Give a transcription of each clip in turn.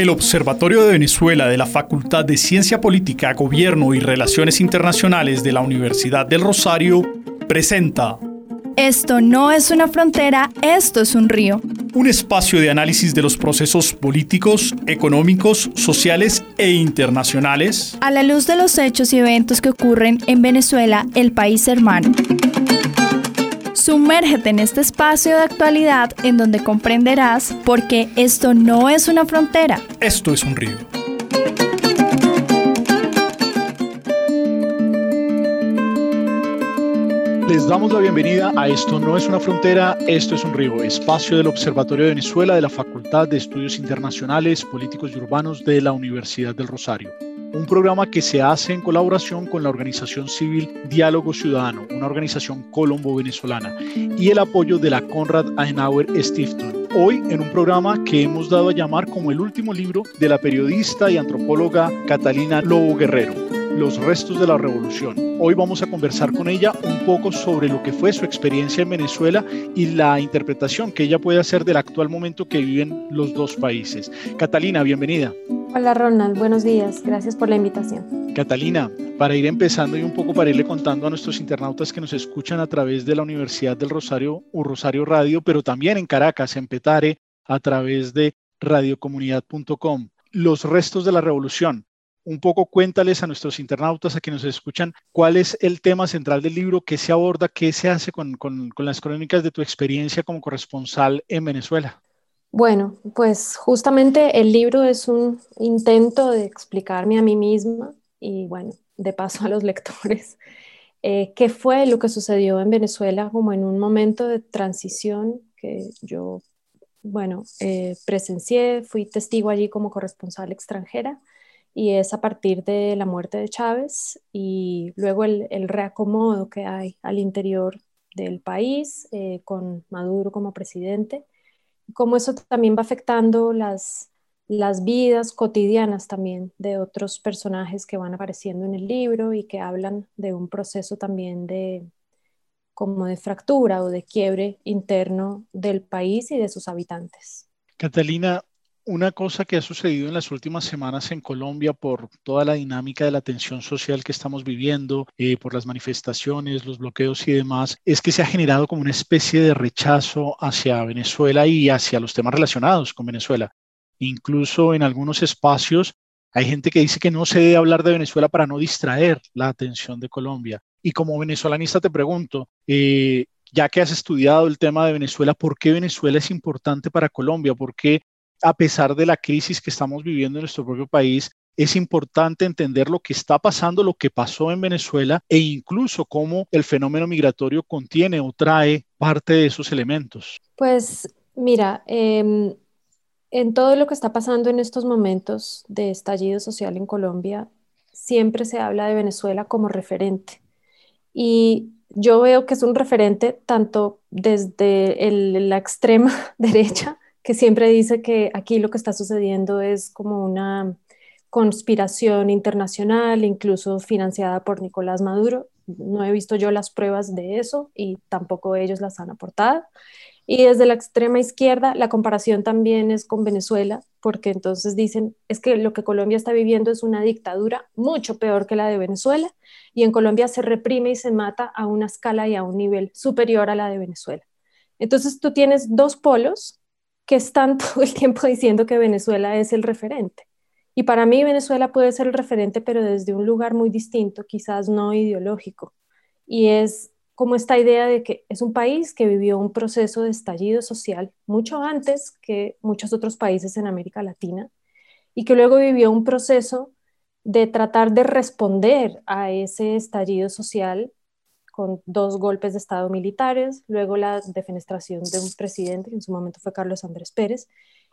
El Observatorio de Venezuela de la Facultad de Ciencia Política, Gobierno y Relaciones Internacionales de la Universidad del Rosario presenta Esto no es una frontera, esto es un río. Un espacio de análisis de los procesos políticos, económicos, sociales e internacionales a la luz de los hechos y eventos que ocurren en Venezuela, el país hermano. Sumérgete en este espacio de actualidad en donde comprenderás por qué esto no es una frontera. Esto es un río. Les damos la bienvenida a Esto no es una frontera, esto es un río, espacio del Observatorio de Venezuela de la Facultad de Estudios Internacionales, Políticos y Urbanos de la Universidad del Rosario un programa que se hace en colaboración con la organización civil Diálogo Ciudadano, una organización colombo-venezolana, y el apoyo de la Conrad Adenauer Stiftung. Hoy en un programa que hemos dado a llamar como el último libro de la periodista y antropóloga Catalina Lobo Guerrero, Los restos de la revolución. Hoy vamos a conversar con ella un poco sobre lo que fue su experiencia en Venezuela y la interpretación que ella puede hacer del actual momento que viven los dos países. Catalina, bienvenida. Hola Ronald, buenos días. Gracias por la invitación. Catalina, para ir empezando y un poco para irle contando a nuestros internautas que nos escuchan a través de la Universidad del Rosario o Rosario Radio, pero también en Caracas, en Petare, a través de radiocomunidad.com. Los restos de la revolución. Un poco cuéntales a nuestros internautas, a quienes nos escuchan, cuál es el tema central del libro, qué se aborda, qué se hace con, con las crónicas de tu experiencia como corresponsal en Venezuela. Bueno, pues justamente el libro es un intento de explicarme a mí misma y bueno, de paso a los lectores, eh, qué fue lo que sucedió en Venezuela como en un momento de transición que yo, bueno, eh, presencié, fui testigo allí como corresponsal extranjera y es a partir de la muerte de Chávez y luego el, reacomodo que hay al interior del país eh, con Maduro como presidente cómo eso también va afectando las, las vidas cotidianas también de otros personajes que van apareciendo en el libro y que hablan de un proceso también de como de fractura o de quiebre interno del país y de sus habitantes. Catalina, una cosa que ha sucedido en las últimas semanas en Colombia por toda la dinámica de la tensión social que estamos viviendo, eh, por las manifestaciones, los bloqueos y demás, es que se ha generado como una especie de rechazo hacia Venezuela y hacia los temas relacionados con Venezuela. Incluso en algunos espacios hay gente que dice que no se debe hablar de Venezuela para no distraer la atención de Colombia. Y como venezolanista te pregunto, eh, ya que has estudiado el tema de Venezuela, ¿por qué Venezuela es importante para Colombia? ¿Por qué a pesar de la crisis que estamos viviendo en nuestro propio país, es importante entender lo que está pasando, lo que pasó en Venezuela e incluso cómo el fenómeno migratorio contiene o trae parte de esos elementos. Pues mira, em, en todo lo que está pasando en estos momentos de estallido social en Colombia, siempre se habla de Venezuela como referente. Y yo veo que es un referente tanto desde la extrema derecha que siempre dice que aquí lo que está sucediendo es como una conspiración internacional, incluso financiada por Nicolás Maduro. No he visto yo las pruebas de eso y tampoco ellos las han aportado. Y desde la extrema izquierda, la comparación también es con Venezuela, porque entonces dicen, es que lo que Colombia está viviendo es una dictadura mucho peor que la de Venezuela, y en Colombia se reprime y se mata a una escala y a un nivel superior a la de Venezuela. Entonces tú tienes dos polos que están todo el tiempo diciendo que Venezuela es el referente. Y para mí Venezuela puede ser el referente, pero desde un lugar muy distinto, quizás no ideológico. Y es como esta idea de que es un país que vivió un proceso de estallido social mucho antes que muchos otros países en América Latina y que luego vivió un proceso de tratar de responder a ese estallido social con dos golpes de Estado militares, luego la defenestración de un presidente, que en su momento fue Carlos Andrés Pérez,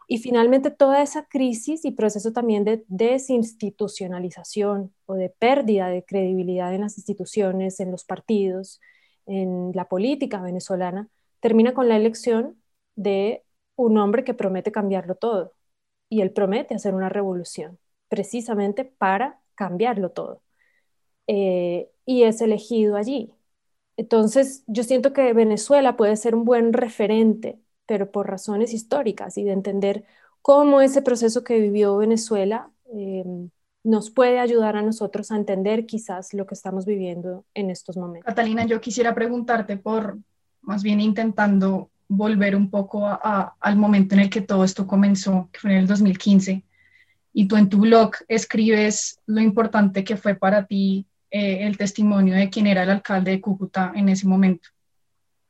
y finalmente toda esa crisis y proceso también de desinstitucionalización o de pérdida de credibilidad en las instituciones, en los partidos, en la política venezolana, termina con la elección de un hombre que promete cambiarlo todo. Y él promete hacer una revolución, precisamente para cambiarlo todo. Eh, y es elegido allí. Entonces, yo siento que Venezuela puede ser un buen referente, pero por razones históricas y de entender cómo ese proceso que vivió Venezuela em, nos puede ayudar a nosotros a entender quizás lo que estamos viviendo en estos momentos. Catalina, yo quisiera preguntarte por, más bien intentando volver un poco al momento en el que todo esto comenzó, que fue en el 2015, y tú en tu blog escribes lo importante que fue para ti eh, el testimonio de quien era el alcalde de Cúcuta en ese momento.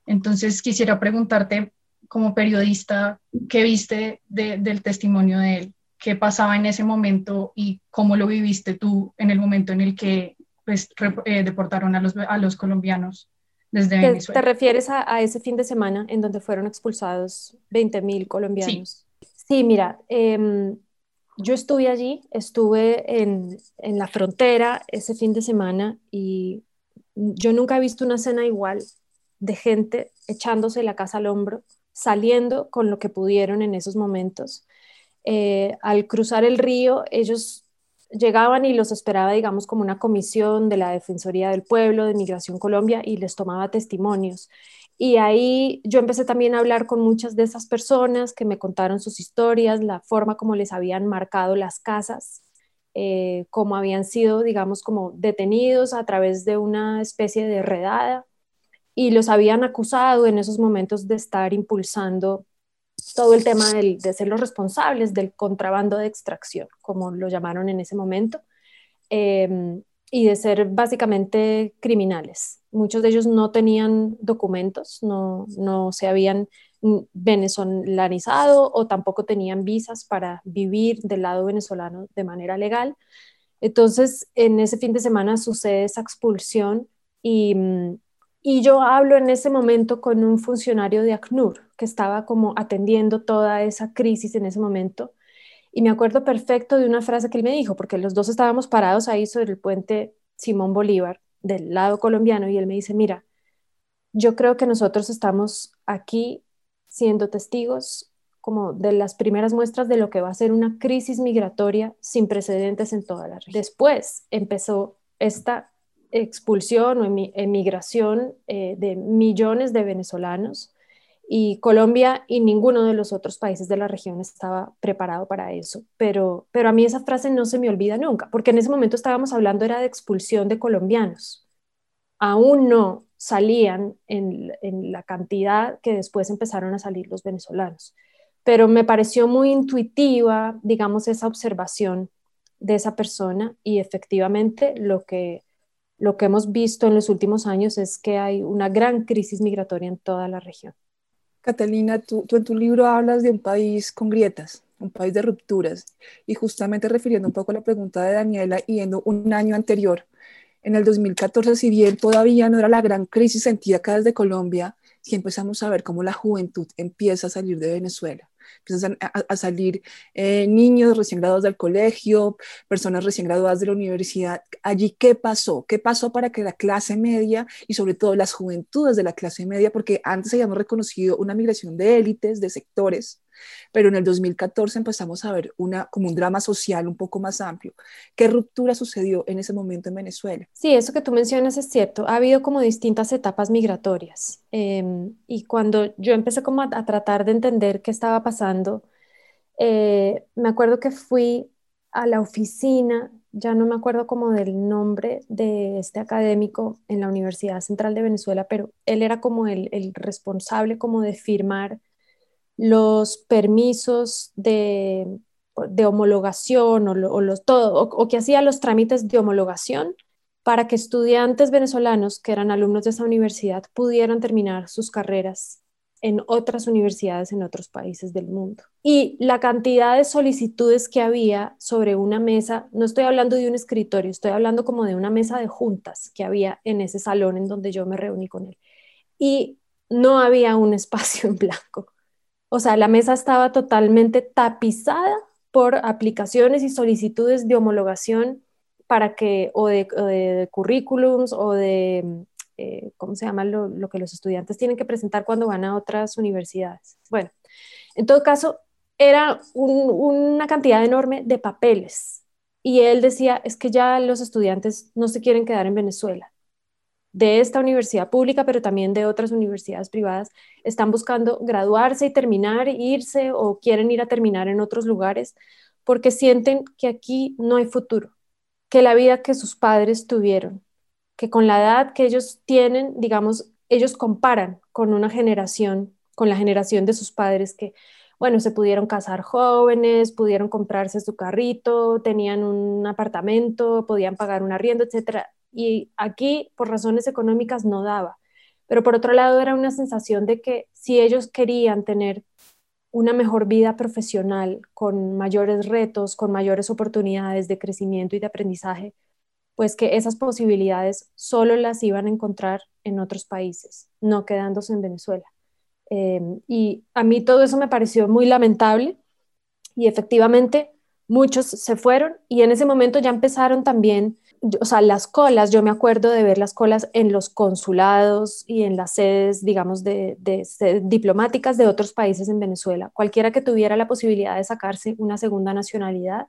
Entonces quisiera preguntarte, como periodista, ¿qué viste del testimonio de él? ¿Qué pasaba en ese momento y cómo lo viviste tú en el momento en el que pues, eh, deportaron a los, a los colombianos desde ¿Te, Venezuela? ¿Te refieres a, ese fin de semana en donde fueron expulsados 20.000 colombianos? Sí, mira, em, yo estuve allí, estuve en, la frontera ese fin de semana y yo nunca he visto una escena igual de gente echándose la casa al hombro, saliendo con lo que pudieron en esos momentos. Eh, al cruzar el río, ellos llegaban y los esperaba, digamos, como una comisión de la Defensoría del Pueblo de Migración Colombia y les tomaba testimonios. Y ahí yo empecé también a hablar con muchas de esas personas que me contaron sus historias, la forma como les habían marcado las casas, eh, cómo habían sido, digamos, como detenidos a través de una especie de redada y los habían acusado en esos momentos de estar impulsando todo el tema de ser los responsables del contrabando de extracción, como lo llamaron en ese momento. Em, y de ser básicamente criminales. Muchos de ellos no tenían documentos, no, no se habían venezolanizado o tampoco tenían visas para vivir del lado venezolano de manera legal. Entonces, en ese fin de semana sucede esa expulsión y, y yo hablo en ese momento con un funcionario de ACNUR que estaba como atendiendo toda esa crisis en ese momento y me acuerdo perfecto de una frase que él me dijo, porque los dos estábamos parados ahí sobre el puente Simón Bolívar, del lado colombiano, y él me dice, mira, yo creo que nosotros estamos aquí siendo testigos como de las primeras muestras de lo que va a ser una crisis migratoria sin precedentes en toda la región. Después empezó esta expulsión o emigración eh, de millones de venezolanos y Colombia y ninguno de los otros países de la región estaba preparado para eso. Pero, pero a mí esa frase no se me olvida nunca, porque en ese momento estábamos hablando era de expulsión de colombianos. Aún no salían en, en la cantidad que después empezaron a salir los venezolanos. Pero me pareció muy intuitiva, digamos, esa observación de esa persona y efectivamente lo que, lo que hemos visto en los últimos años es que hay una gran crisis migratoria en toda la región. Catalina, tú, en tu libro hablas de un país con grietas, un país de rupturas, y justamente refiriendo un poco a la pregunta de Daniela, yendo un año anterior, en el 2014, si bien todavía no era la gran crisis sentida acá desde Colombia, sí empezamos a ver cómo la juventud empieza a salir de Venezuela empiezan a, salir eh, niños recién graduados del colegio, personas recién graduadas de la universidad. Allí, ¿qué pasó? ¿Qué pasó para que la clase media y sobre todo las juventudes de la clase media, porque antes habíamos reconocido una migración de élites, de sectores, pero en el 2014 empezamos a ver una, como un drama social un poco más amplio. ¿Qué ruptura sucedió en ese momento en Venezuela? Sí, eso que tú mencionas es cierto. Ha habido como distintas etapas migratorias. Em, y cuando yo empecé como a, tratar de entender qué estaba pasando, eh, me acuerdo que fui a la oficina, ya no me acuerdo como del nombre de este académico en la Universidad Central de Venezuela, pero él era como el, el responsable como de firmar los permisos de, homologación o, los, todo, o, que hacía los trámites de homologación para que estudiantes venezolanos que eran alumnos de esa universidad pudieran terminar sus carreras en otras universidades en otros países del mundo. Y la cantidad de solicitudes que había sobre una mesa, no estoy hablando de un escritorio, estoy hablando como de una mesa de juntas que había en ese salón en donde yo me reuní con él. Y no había un espacio en blanco. O sea, la mesa estaba totalmente tapizada por aplicaciones y solicitudes de homologación para que, o de, currículums o de eh, ¿cómo se llama? Lo, que los estudiantes tienen que presentar cuando van a otras universidades. Bueno, en todo caso, era una cantidad enorme de papeles. Y él decía, es que ya los estudiantes no se quieren quedar en Venezuela. De esta universidad pública, pero también de otras universidades privadas, están buscando graduarse y terminar, irse o quieren ir a terminar en otros lugares porque sienten que aquí no hay futuro, que la vida que sus padres tuvieron que con la edad que ellos tienen, digamos, ellos comparan con una generación, con la generación de sus padres que, bueno, se pudieron casar jóvenes, pudieron comprarse su carrito, tenían un apartamento, podían pagar un arriendo, etc. Y aquí, por razones económicas, no daba. Pero por otro lado, era una sensación de que si ellos querían tener una mejor vida profesional, con mayores retos, con mayores oportunidades de crecimiento y de aprendizaje, pues que esas posibilidades solo las iban a encontrar en otros países, no quedándose en Venezuela. Em, y a mí todo eso me pareció muy lamentable y efectivamente muchos se fueron y en ese momento ya empezaron también, o sea, las colas, yo me acuerdo de ver las colas en los consulados y en las sedes, digamos, diplomáticas de otros países en Venezuela. Cualquiera que tuviera la posibilidad de sacarse una segunda nacionalidad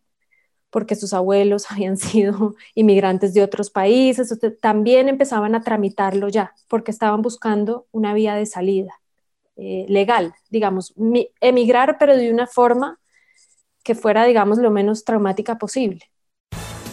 porque sus abuelos habían sido inmigrantes de otros países, también empezaban a tramitarlo ya, porque estaban buscando una vía de salida eh, legal, digamos, emigrar, pero de una forma que fuera, digamos, lo menos traumática posible.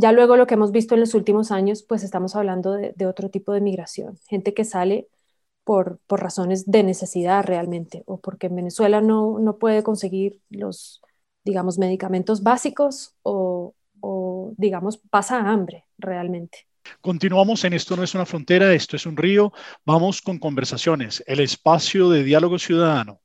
Ya luego lo que hemos visto en los últimos años, pues estamos hablando de, otro tipo de migración, gente que sale por, por, razones de necesidad realmente, o porque en Venezuela no, no puede conseguir los, digamos, medicamentos básicos o, o, digamos, pasa hambre realmente. Continuamos en Esto no es una frontera, esto es un río. Vamos con conversaciones, el espacio de diálogo ciudadano.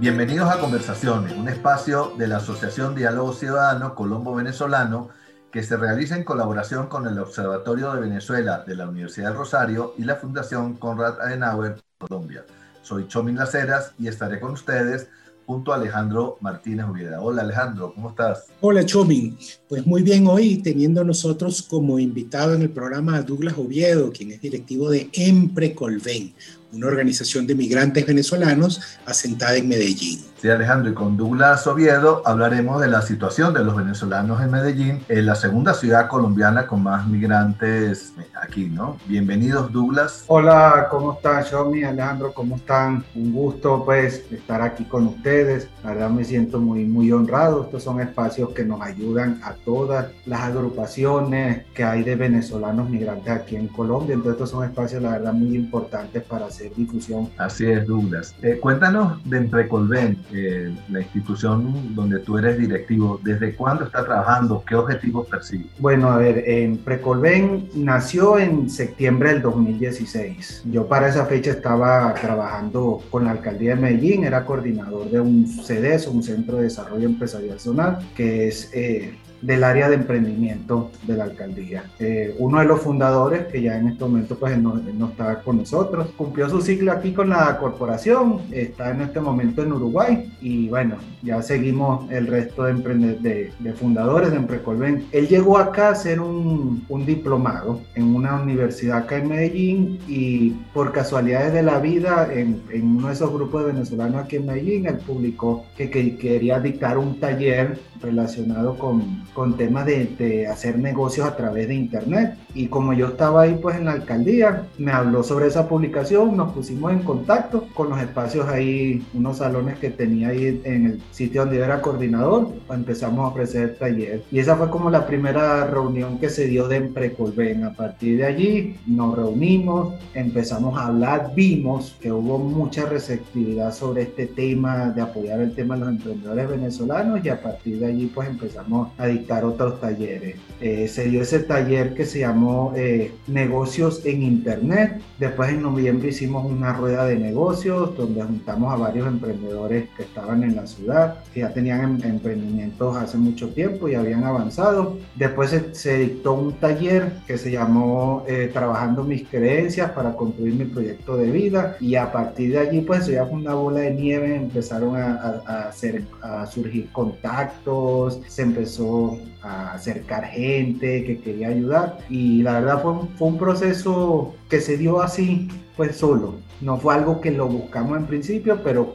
Bienvenidos a Conversaciones, un espacio de la Asociación Diálogo Ciudadano Colombo Venezolano que se realiza en colaboración con el Observatorio de Venezuela de la Universidad del Rosario y la Fundación Conrad Adenauer Colombia. Soy Chomin Laceras y estaré con ustedes junto a Alejandro Martínez Oviedo. Hola Alejandro, ¿cómo estás? Hola Chomin, pues muy bien hoy teniendo nosotros como invitado en el programa a Douglas Oviedo, quien es directivo de Empre Colven, una organización de migrantes venezolanos asentada en Medellín. Sí, Alejandro, y con Douglas Oviedo hablaremos de la situación de los venezolanos en Medellín, en la segunda ciudad colombiana con más migrantes aquí, ¿no? Bienvenidos, Douglas. Hola, ¿cómo están, Shomi, Alejandro? ¿Cómo están? Un gusto, pues, estar aquí con ustedes. La verdad me siento muy, muy honrado. Estos son espacios que nos ayudan a todas las agrupaciones que hay de venezolanos migrantes aquí en Colombia. Entonces, estos son espacios, la verdad, muy importantes para hacer difusión. Así es, Douglas. Eh, cuéntanos de Emprecolven eh, la institución donde tú eres directivo, ¿desde cuándo está trabajando? ¿Qué objetivos persigue? Bueno, a ver, en Precolven nació en septiembre del 2016. Yo para esa fecha estaba trabajando con la alcaldía de Medellín, era coordinador de un CDES, un Centro de Desarrollo Empresarial Zonal, que es... Eh, del área de emprendimiento de la alcaldía. Eh, uno de los fundadores, que ya en este momento pues no, no, está con nosotros, cumplió su ciclo aquí con la corporación, está en este momento en Uruguay y bueno, ya seguimos el resto de, de, de fundadores de Emprecolven. Él llegó acá a hacer un, un diplomado en una universidad acá en Medellín y por casualidades de la vida en, en uno de esos grupos de venezolanos aquí en Medellín, él publicó que, que quería dictar un taller relacionado con, con temas de, de, hacer negocios a través de internet. Y como yo estaba ahí pues en la alcaldía me habló sobre esa publicación nos pusimos en contacto con los espacios ahí unos salones que tenía ahí en el sitio donde yo era coordinador empezamos a ofrecer taller. Y esa fue como la primera reunión que se dio de Emprecolven a partir de allí nos reunimos empezamos a hablar vimos que hubo mucha receptividad sobre este tema de apoyar el tema de los emprendedores venezolanos y a partir de allí pues empezamos a dictar otros talleres. Eh, se dio ese taller que se llamó eh, Negocios en Internet. Después en noviembre hicimos una rueda de negocios donde juntamos a varios emprendedores que estaban en la ciudad, que ya tenían em emprendimientos hace mucho tiempo y habían avanzado. Después se, se dictó un taller que se llamó eh, Trabajando mis creencias para construir mi proyecto de vida y a partir de allí pues ya fue una bola de nieve, empezaron a, a, a hacer, a surgir contactos, se empezó a acercar gente que quería ayudar y la verdad fue fue un proceso que se dio así pues solo. No fue algo que lo buscamos en principio, pero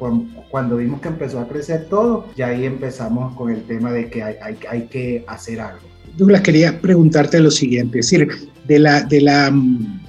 cuando, vimos que empezó a crecer todo, ya ahí empezamos con el tema de que hay, hay, hay que hacer algo. Douglas, quería preguntarte lo siguiente, es decir, de la, de la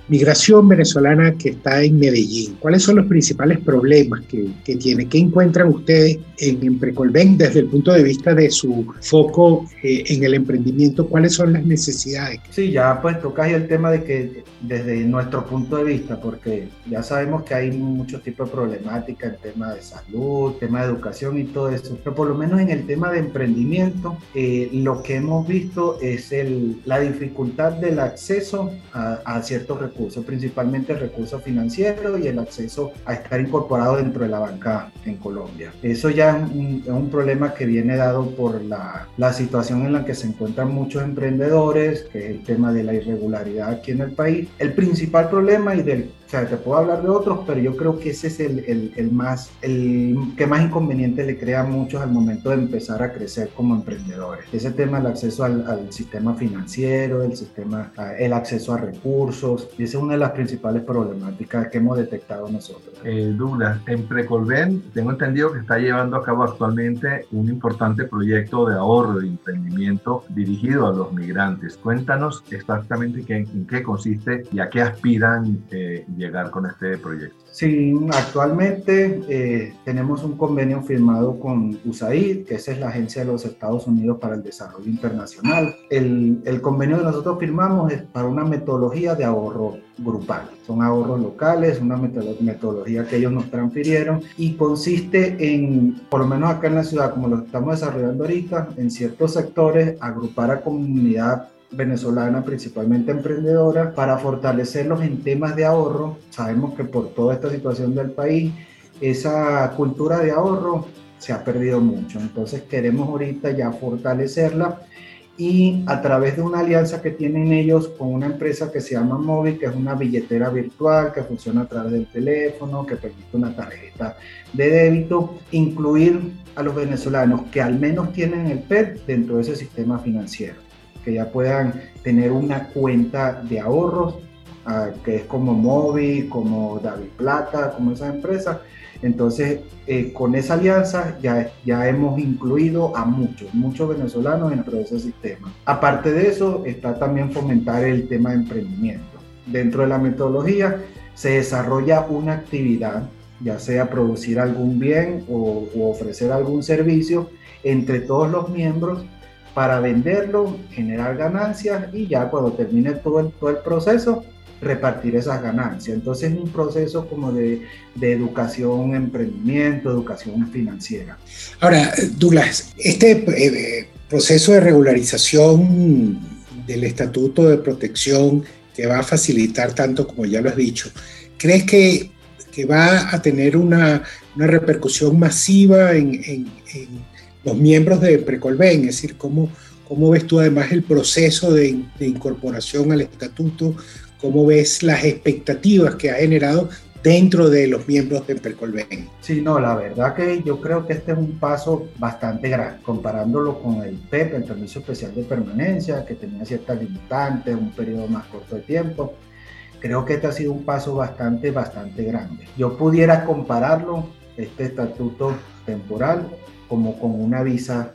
migración venezolana que está en Medellín, ¿cuáles son los principales problemas que, que tiene? ¿Qué encuentran ustedes en, en, Precolven desde el punto de vista de su foco eh, en el emprendimiento? ¿Cuáles son las necesidades? Sí, ya pues tocas el tema de que desde nuestro punto de vista, porque ya sabemos que hay muchos tipos de problemática en tema de salud, tema de educación y todo eso, pero por lo menos en el tema de emprendimiento, eh, lo que hemos visto es el, la dificultad del acceso a, a ciertos recursos, principalmente el recurso financiero y el acceso a estar incorporado dentro de la banca en Colombia. Eso ya es un, es un problema que viene dado por la, la, situación en la que se encuentran muchos emprendedores, que es el tema de la irregularidad aquí en el país. El principal problema y del o sea, te puedo hablar de otros, pero yo creo que ese es el, el, el, más, el que más inconveniente le crea a muchos al momento de empezar a crecer como emprendedores. Ese tema del acceso al, al sistema financiero, el sistema, el acceso a recursos, y esa es una de las principales problemáticas que hemos detectado nosotros. Eh, Douglas, en Precolven tengo entendido que está llevando a cabo actualmente un importante proyecto de ahorro de emprendimiento dirigido a los migrantes. Cuéntanos exactamente qué, en qué consiste y a qué aspiran eh, llegar con este proyecto? Sí, actualmente eh, tenemos un convenio firmado con USAID, que esa es la Agencia de los Estados Unidos para el Desarrollo Internacional. El, el convenio que nosotros firmamos es para una metodología de ahorro grupal. Son ahorros locales, una metodología que ellos nos transfirieron y consiste en, por lo menos acá en la ciudad, como lo estamos desarrollando ahorita, en ciertos sectores, agrupar a comunidad venezolana, principalmente emprendedora, para fortalecerlos en temas de ahorro. Sabemos que por toda esta situación del país, esa cultura de ahorro se ha perdido mucho. Entonces queremos ahorita ya fortalecerla y a través de una alianza que tienen ellos con una empresa que se llama Móvil, que es una billetera virtual que funciona a través del teléfono, que permite una tarjeta de débito, incluir a los venezolanos que al menos tienen el PET dentro de ese sistema financiero que ya puedan tener una cuenta de ahorros, uh, que es como Movi, como David Plata, como esas empresas. Entonces, eh, con esa alianza ya, ya hemos incluido a muchos, muchos venezolanos dentro de ese sistema. Aparte de eso, está también fomentar el tema de emprendimiento. Dentro de la metodología se desarrolla una actividad, ya sea producir algún bien o ofrecer algún servicio entre todos los miembros para venderlo, generar ganancias y ya cuando termine todo el, proceso, repartir esas ganancias. Entonces es un proceso como de, educación, emprendimiento, educación financiera. Ahora, Douglas, este eh, proceso de regularización del Estatuto de Protección que va a facilitar tanto como ya lo has dicho, ¿crees que, va a tener una, repercusión masiva en los miembros de Precolven, es decir, cómo, ¿Cómo ves tú además el proceso de, de incorporación al estatuto? ¿Cómo ves las expectativas que ha generado dentro de los miembros de Percolven. Sí, no, la verdad que yo creo que este es un paso bastante grande, comparándolo con el PEP, el Permiso Especial de Permanencia, que tenía ciertas limitantes, un periodo más corto de tiempo. Creo que este ha sido un paso bastante, bastante grande. Yo pudiera compararlo, este estatuto temporal, como con una visa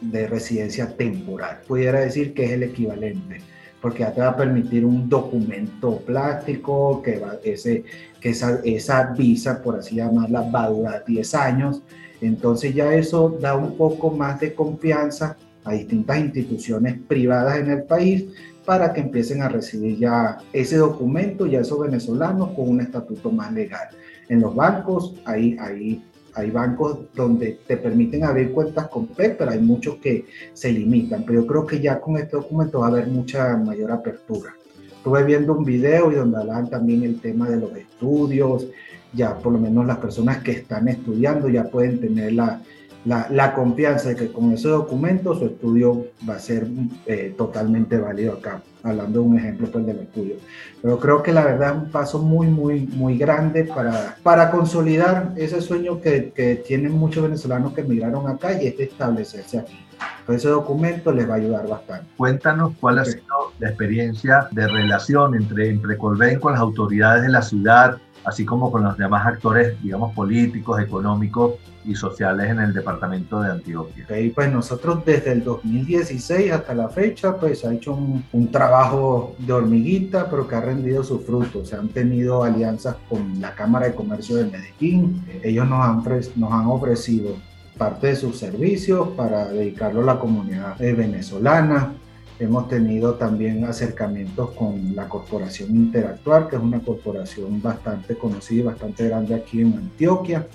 de residencia temporal. Pudiera decir que es el equivalente porque ya te va a permitir un documento plástico, que, va, ese, que esa, esa visa, por así llamarla, va a durar 10 años. Entonces ya eso da un poco más de confianza a distintas instituciones privadas en el país para que empiecen a recibir ya ese documento, ya esos venezolanos con un estatuto más legal. En los bancos, ahí, ahí hay bancos donde te permiten abrir cuentas con PEP, pero hay muchos que se limitan. Pero yo creo que ya con este documento va a haber mucha mayor apertura. Estuve viendo un video y donde hablan también el tema de los estudios, ya por lo menos las personas que están estudiando ya pueden tener la, la, la confianza de que con ese documento su estudio va a ser eh, totalmente válido acá, hablando de un ejemplo pues, del estudio. Pero creo que la verdad es un paso muy, muy, muy grande para, para consolidar ese sueño que, que tienen muchos venezolanos que emigraron acá y es de establecerse aquí. Entonces, ese documento les va a ayudar bastante. Cuéntanos cuál ha sido la experiencia de relación entre, entre Colben con las autoridades de la ciudad, así como con los demás actores, digamos, políticos, económicos y sociales en el departamento de Antioquia. Okay, pues nosotros desde el 2016 hasta la fecha, pues ha hecho un, un, trabajo de hormiguita, pero que ha rendido sus frutos. Se han tenido alianzas con la Cámara de Comercio de Medellín. Ellos nos han, nos han ofrecido parte de sus servicios para dedicarlo a la comunidad venezolana. Hemos tenido también acercamientos con la Corporación Interactuar, que es una corporación bastante conocida y bastante grande aquí en Antioquia.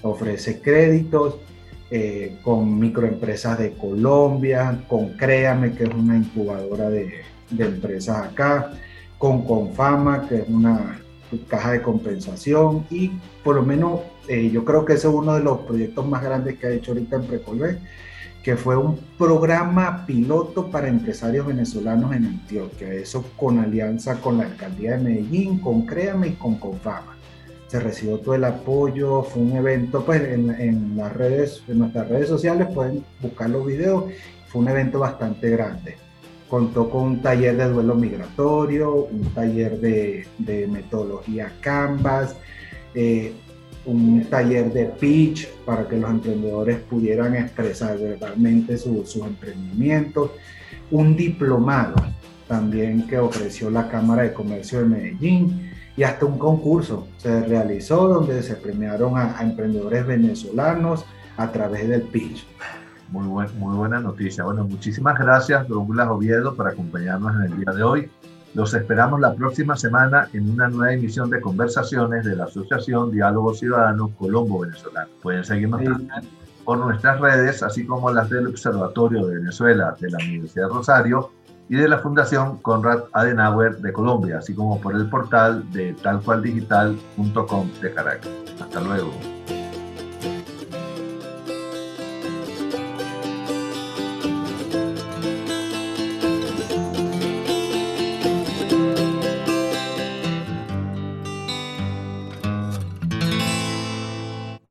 Ofrece créditos eh, con microempresas de Colombia, con Créame, que es una incubadora de, de empresas acá, con Confama, que es una caja de compensación y por lo menos eh, yo creo que ese es uno de los proyectos más grandes que ha hecho ahorita en Precolve, que fue un programa piloto para empresarios venezolanos en Antioquia, eso con alianza con la alcaldía de Medellín, con Créame y con Confama. Se recibió todo el apoyo, fue un evento, pues en, las redes, en nuestras redes sociales pueden buscar los videos, fue un evento bastante grande contó con un taller de duelo migratorio, un taller de, de metodología Canvas, eh, un taller de pitch para que los emprendedores pudieran expresar verbalmente sus emprendimientos, un diplomado también que ofreció la Cámara de Comercio de Medellín y hasta un concurso se realizó donde se premiaron a, a emprendedores venezolanos a través del pitch. Muy, buen, muy buena noticia. Bueno, muchísimas gracias, Douglas Oviedo, por acompañarnos en el día de hoy. Los esperamos la próxima semana en una nueva emisión de conversaciones de la Asociación Diálogo Ciudadano Colombo Venezolano. Pueden seguirnos también por nuestras redes, así como las del Observatorio de Venezuela de la Universidad de Rosario y de la Fundación Conrad Adenauer de Colombia, así como por el portal de talcualdigital.com de Caracas. Hasta luego.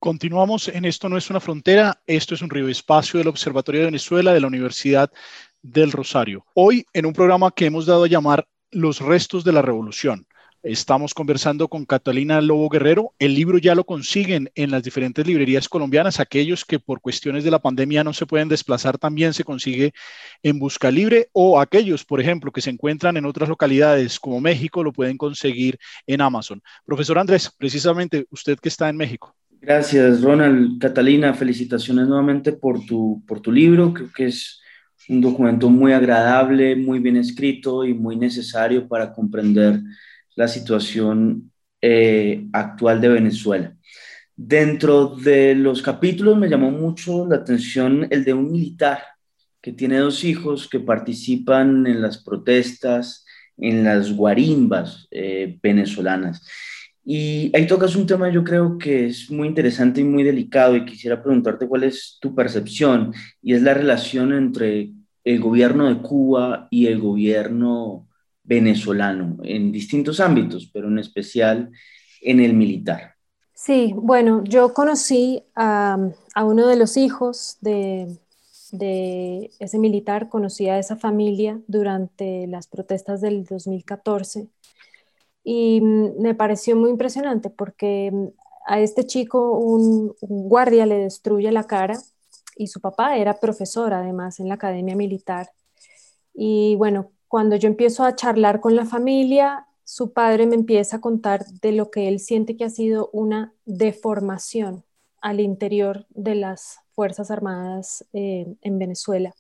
Continuamos en Esto no es una frontera, esto es un río espacio del Observatorio de Venezuela de la Universidad del Rosario. Hoy en un programa que hemos dado a llamar Los restos de la revolución. Estamos conversando con Catalina Lobo Guerrero. El libro ya lo consiguen en las diferentes librerías colombianas. Aquellos que por cuestiones de la pandemia no se pueden desplazar también se consigue en Busca Libre o aquellos, por ejemplo, que se encuentran en otras localidades como México lo pueden conseguir en Amazon. Profesor Andrés, precisamente usted que está en México. Gracias, Ronald. Catalina, felicitaciones nuevamente por tu, por tu libro. Creo que es un documento muy agradable, muy bien escrito y muy necesario para comprender la situación eh, actual de Venezuela. Dentro de los capítulos me llamó mucho la atención el de un militar que tiene dos hijos que participan en las protestas, en las guarimbas eh, venezolanas. Y ahí tocas un tema yo creo que es muy interesante y muy delicado y quisiera preguntarte cuál es tu percepción y es la relación entre el gobierno de Cuba y el gobierno venezolano en distintos ámbitos, pero en especial en el militar. Sí, bueno, yo conocí a, uno de los hijos de, de, ese militar, conocí a esa familia durante las protestas del 2014 y me pareció muy impresionante porque a este chico un, un guardia le destruye la cara y su papá era profesor además en la academia militar. Y bueno, cuando yo empiezo a charlar con la familia, su padre me empieza a contar de lo que él siente que ha sido una deformación al interior de las Fuerzas Armadas eh, en Venezuela.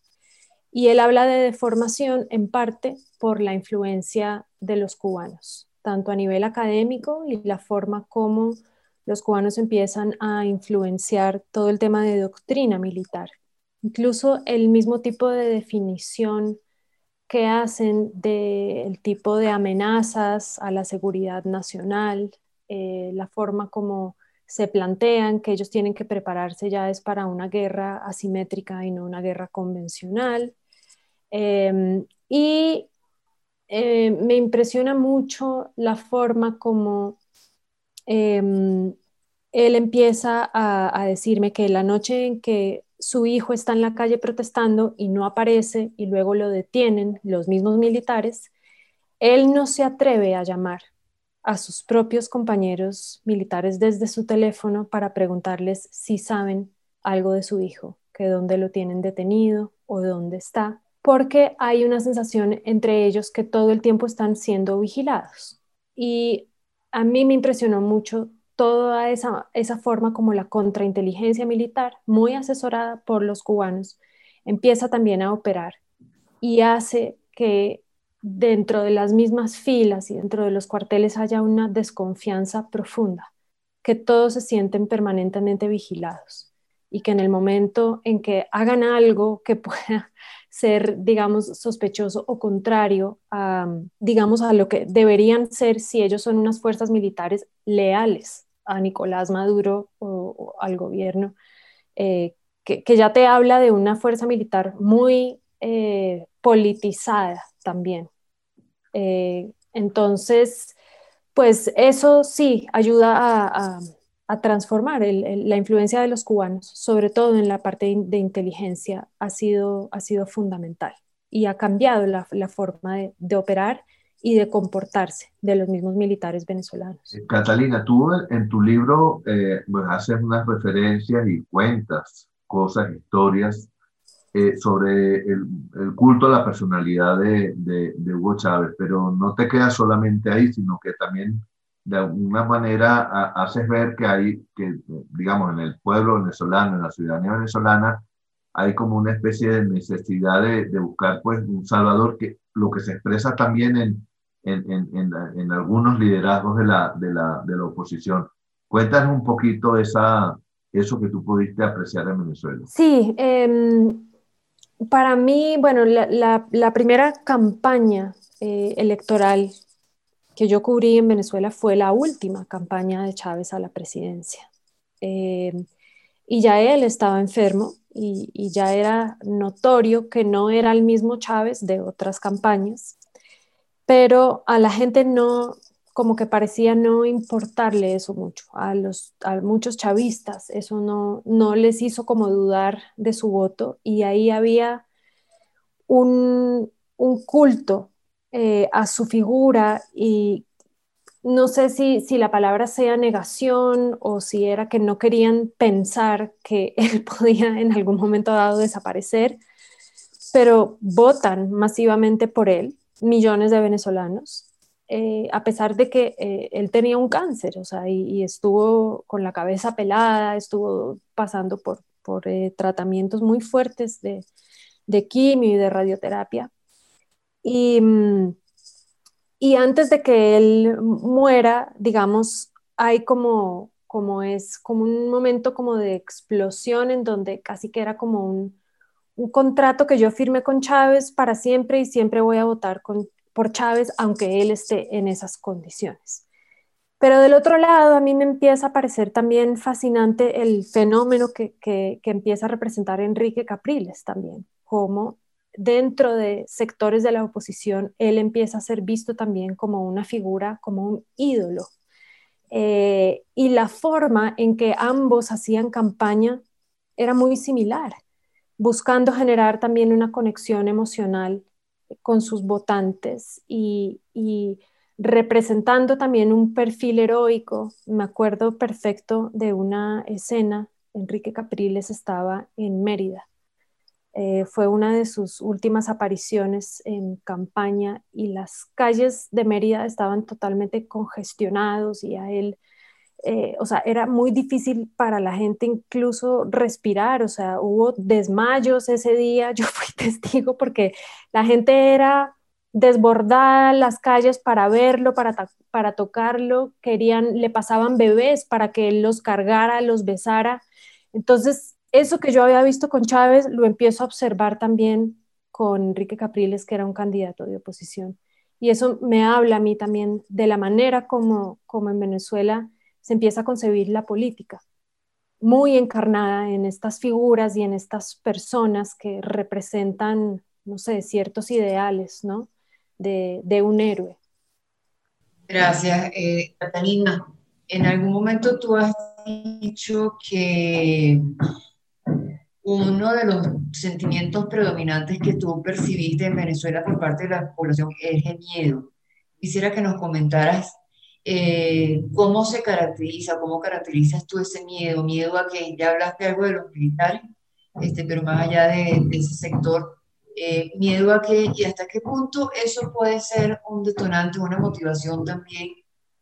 Y él habla de deformación en parte por la influencia de los cubanos, tanto a nivel académico y la forma como los cubanos empiezan a influenciar todo el tema de doctrina militar. Incluso el mismo tipo de definición que hacen del tipo de amenazas a la seguridad nacional, eh, la forma como se plantean que ellos tienen que prepararse ya es para una guerra asimétrica y no una guerra convencional. Em, y eh, me impresiona mucho la forma como em, él empieza a, a, decirme que la noche en que su hijo está en la calle protestando y no aparece y luego lo detienen los mismos militares, él no se atreve a llamar a sus propios compañeros militares desde su teléfono para preguntarles si saben algo de su hijo, que dónde lo tienen detenido o dónde está, porque hay una sensación entre ellos que todo el tiempo están siendo vigilados. Y a mí me impresionó mucho toda esa, esa forma como la contrainteligencia militar, muy asesorada por los cubanos, empieza también a operar y hace que dentro de las mismas filas y dentro de los cuarteles haya una desconfianza profunda, que todos se sienten permanentemente vigilados y que en el momento en que hagan algo que pueda ser, digamos, sospechoso o contrario a, digamos, a lo que deberían ser si ellos son unas fuerzas militares leales a Nicolás Maduro o, al gobierno, eh, que, ya te habla de una fuerza militar muy eh, politizada también. Eh, entonces, pues eso sí ayuda a, transformar la influencia de los cubanos, sobre todo en la parte de, inteligencia, ha sido, ha sido fundamental y ha cambiado la, forma de operar y de comportarse de los mismos militares venezolanos. Eh, Catalina, tú en tu libro eh, pues haces unas referencias y cuentas cosas, historias eh, sobre el, el, culto a la personalidad de, de, Hugo Chávez, pero no te quedas solamente ahí, sino que también de alguna manera haces ver que hay, que digamos, en el pueblo venezolano, en la ciudadanía venezolana, hay como una especie de necesidad de, buscar pues un salvador que lo que se expresa también en, en, algunos liderazgos de la, de, la, de la oposición. Cuéntanos un poquito esa, eso que tú pudiste apreciar en Venezuela. Sí, em, para mí, bueno, la, la, primera campaña eh, electoral que yo cubrí en Venezuela fue la última campaña de Chávez a la presidencia. Em, y ya él estaba enfermo y, y, ya era notorio que no era el mismo Chávez de otras campañas pero a la gente no, como que parecía no importarle eso mucho. A, los, a muchos chavistas eso no, no les hizo como dudar de su voto y ahí había un, un culto eh, a su figura y no sé si, si la palabra sea negación o si era que no querían pensar que él podía en algún momento dado desaparecer, pero votan masivamente por él millones de venezolanos, eh, a pesar de que eh, él tenía un cáncer, o sea, y, estuvo con la cabeza pelada, estuvo pasando por, por tratamientos muy fuertes de, de, quimio y de radioterapia. Y, mm, y antes de que él muera, digamos, hay como, como es, como un momento como de explosión en donde casi que era como un, un contrato que yo firmé con Chávez para siempre y siempre voy a votar con, por Chávez, aunque él esté en esas condiciones. Pero del otro lado, a mí me empieza a parecer también fascinante el fenómeno que, que, empieza a representar Enrique Capriles también, como dentro de sectores de la oposición, él empieza a ser visto también como una figura, como un ídolo. Eh, y la forma en que ambos hacían campaña era muy similar, buscando generar también una conexión emocional con sus votantes y, y representando también un perfil heroico. Me acuerdo perfecto de una escena, Enrique Capriles estaba en Mérida eh, fue una de sus últimas apariciones en campaña y las calles de Mérida estaban totalmente congestionados y a él, eh, o sea, era muy difícil para la gente incluso respirar, o sea, hubo desmayos ese día, yo fui testigo porque la gente era desbordada las calles para verlo, para, para tocarlo, querían, le pasaban bebés para que él los cargara, los besara. Entonces, eso que yo había visto con Chávez lo empiezo a observar también con Enrique Capriles, que era un candidato de oposición. Y eso me habla a mí también de la manera como, como en Venezuela se empieza a concebir la política, muy encarnada en estas figuras y en estas personas que representan, no sé, ciertos ideales, ¿no? De, de un héroe. Gracias, eh, Catalina. En algún momento tú has dicho que uno de los sentimientos predominantes que tú percibiste en Venezuela por parte de la población es el miedo. Quisiera que nos comentaras eh, cómo se caracteriza, cómo caracterizas tú ese miedo, miedo a que ya hablaste algo de los militares, este, pero más allá de, ese sector, eh, miedo a que y hasta qué punto eso puede ser un detonante, una motivación también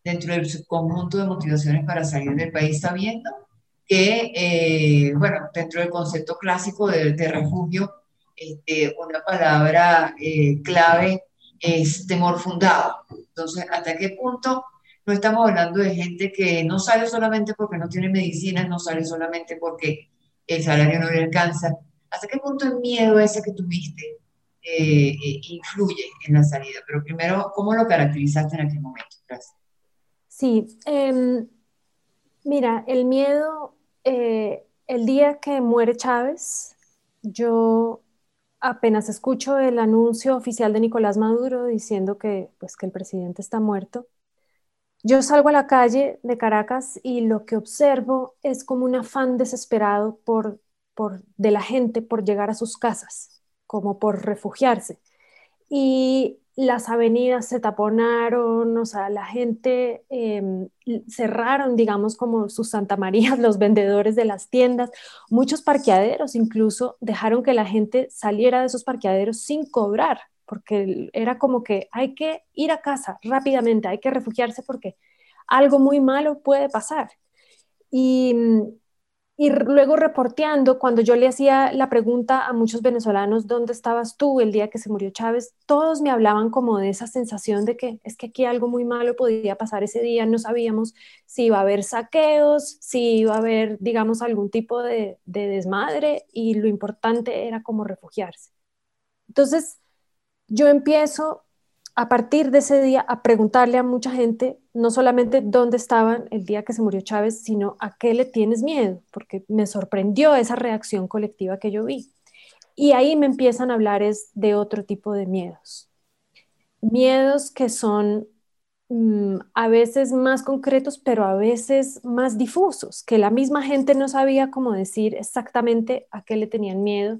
dentro del conjunto de motivaciones para salir del país, sabiendo que, eh, bueno, dentro del concepto clásico de, refugio, este, una palabra eh, clave es temor fundado. Entonces, ¿hasta qué punto no estamos hablando de gente que no sale solamente porque no tiene medicina, no sale solamente porque el salario no le alcanza? ¿Hasta qué punto el miedo ese que tuviste eh, influye en la salida? Pero primero, ¿cómo lo caracterizaste en aquel momento? Gracias. Sí, em, mira, el miedo eh, el día que muere Chávez, yo apenas escucho el anuncio oficial de Nicolás Maduro diciendo que, pues, que el presidente está muerto, yo salgo a la calle de Caracas y lo que observo es como un afán desesperado por, por, de la gente por llegar a sus casas, como por refugiarse. Y las avenidas se taponaron, o sea, la gente em, cerraron, digamos, como sus Santa Marías, los vendedores de las tiendas, muchos parqueaderos incluso dejaron que la gente saliera de esos parqueaderos sin cobrar, porque era como que hay que ir a casa rápidamente, hay que refugiarse porque algo muy malo puede pasar. Y y luego reporteando, cuando yo le hacía la pregunta a muchos venezolanos, ¿dónde estabas tú el día que se murió Chávez? Todos me hablaban como de esa sensación de que es que aquí algo muy malo podía pasar ese día, no sabíamos si iba a haber saqueos, si iba a haber, digamos, algún tipo de, de desmadre y lo importante era como refugiarse. Entonces, yo empiezo a partir de ese día a preguntarle a mucha gente, no solamente dónde estaban el día que se murió Chávez, sino a qué le tienes miedo, porque me sorprendió esa reacción colectiva que yo vi. Y ahí me empiezan a hablar es de otro tipo de miedos. Miedos que son mm, a veces más concretos, pero a veces más difusos, que la misma gente no sabía cómo decir exactamente a qué le tenían miedo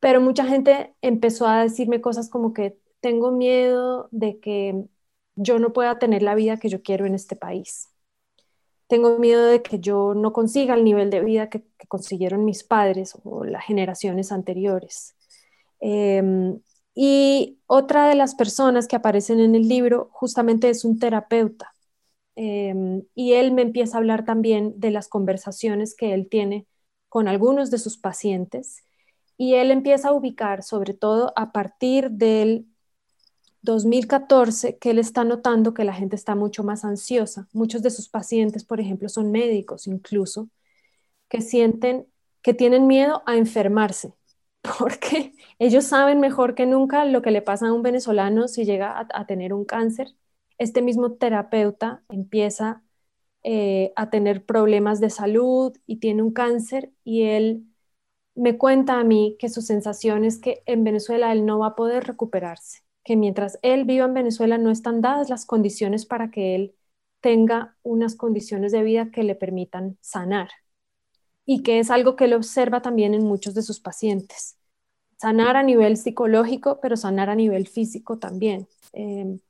pero mucha gente empezó a decirme cosas como que tengo miedo de que yo no pueda tener la vida que yo quiero en este país. Tengo miedo de que yo no consiga el nivel de vida que, consiguieron mis padres o las generaciones anteriores. Em, y otra de las personas que aparecen en el libro justamente es un terapeuta. Em, y él me empieza a hablar también de las conversaciones que él tiene con algunos de sus pacientes. Y él empieza a ubicar, sobre todo a partir del 2014 que él está notando que la gente está mucho más ansiosa. Muchos de sus pacientes, por ejemplo, son médicos incluso, que sienten que tienen miedo a enfermarse, porque ellos saben mejor que nunca lo que le pasa a un venezolano si llega a, tener un cáncer. Este mismo terapeuta empieza eh, a tener problemas de salud y tiene un cáncer y él me cuenta a mí que su sensación es que en Venezuela él no va a poder recuperarse que mientras él viva en Venezuela no están dadas las condiciones para que él tenga unas condiciones de vida que le permitan sanar. Y que es algo que él observa también en muchos de sus pacientes. Sanar a nivel psicológico, pero sanar a nivel físico también. Em,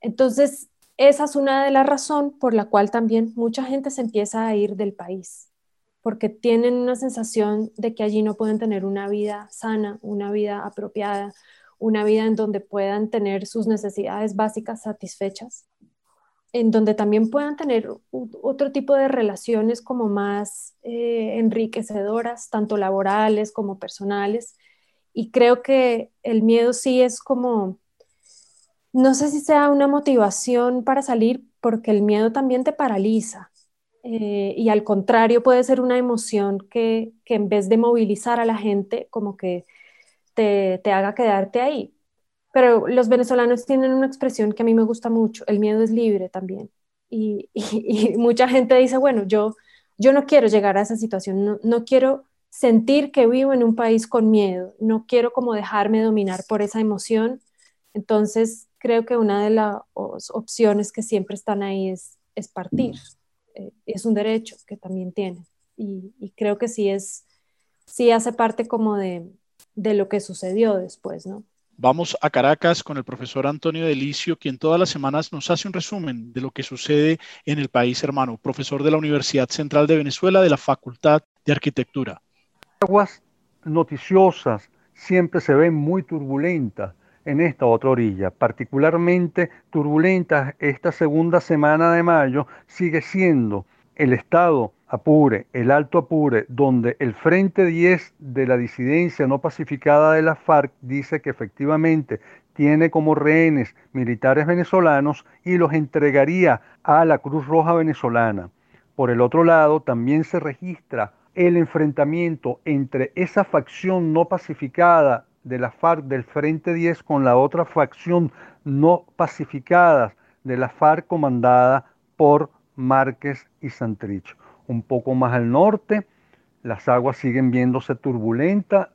entonces, esa es una de las razones por la cual también mucha gente se empieza a ir del país, porque tienen una sensación de que allí no pueden tener una vida sana, una vida apropiada, una vida en donde puedan tener sus necesidades básicas satisfechas, en donde también puedan tener otro tipo de relaciones como más eh, enriquecedoras, tanto laborales como personales. Y creo que el miedo sí es como, no sé si sea una motivación para salir, porque el miedo también te paraliza. Eh, y al contrario, puede ser una emoción que, que en vez de movilizar a la gente, como que te, haga quedarte ahí. Pero los venezolanos tienen una expresión que a mí me gusta mucho, el miedo es libre también. Y, mucha gente dice, bueno, yo, yo no quiero llegar a esa situación, no, no, quiero sentir que vivo en un país con miedo, no quiero como dejarme dominar por esa emoción. Entonces, creo que una de las opciones que siempre están ahí es, es partir. Eh, es un derecho que también tiene. Y, y creo que sí es, sí hace parte como de, de lo que sucedió después, ¿no? Vamos a Caracas con el profesor Antonio Delicio, quien todas las semanas nos hace un resumen de lo que sucede en el país hermano, profesor de la Universidad Central de Venezuela de la Facultad de Arquitectura. Aguas noticiosas siempre se ven muy turbulentas en esta otra orilla, particularmente turbulentas esta segunda semana de mayo sigue siendo el estado Apure, el Alto Apure, donde el Frente 10 de la disidencia no pacificada de la FARC dice que efectivamente tiene como rehenes militares venezolanos y los entregaría a la Cruz Roja venezolana. Por el otro lado, también se registra el enfrentamiento entre esa facción no pacificada de la FARC del Frente 10 con la otra facción no pacificada de la FARC comandada por Márquez y Santrich un poco más al norte. Las aguas siguen viéndose turbulentas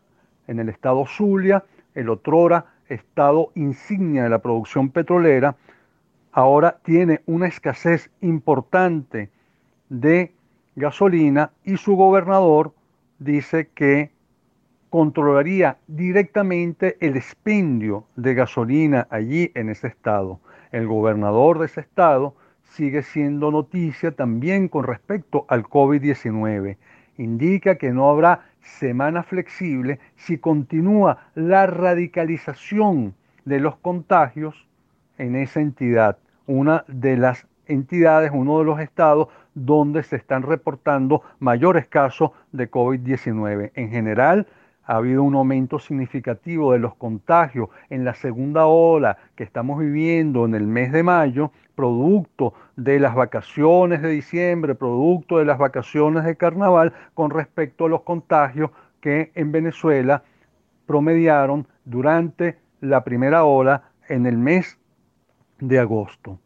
en el estado Zulia, el otrora estado insignia de la producción petrolera, ahora tiene una escasez importante de gasolina y su gobernador dice que controlaría directamente el expendio de gasolina allí en ese estado. El gobernador de ese estado sigue siendo noticia también con respecto al COVID-19. Indica que no habrá semana flexible si continúa la radicalización de los contagios en esa entidad, una de las entidades, uno de los estados donde se están reportando mayores casos de COVID-19. En general, ha habido un aumento significativo de los contagios en la segunda ola que estamos viviendo en el mes de mayo, producto de las vacaciones de diciembre, producto de las vacaciones de carnaval, con respecto a los contagios que en Venezuela promediaron durante la primera ola en el mes de agosto.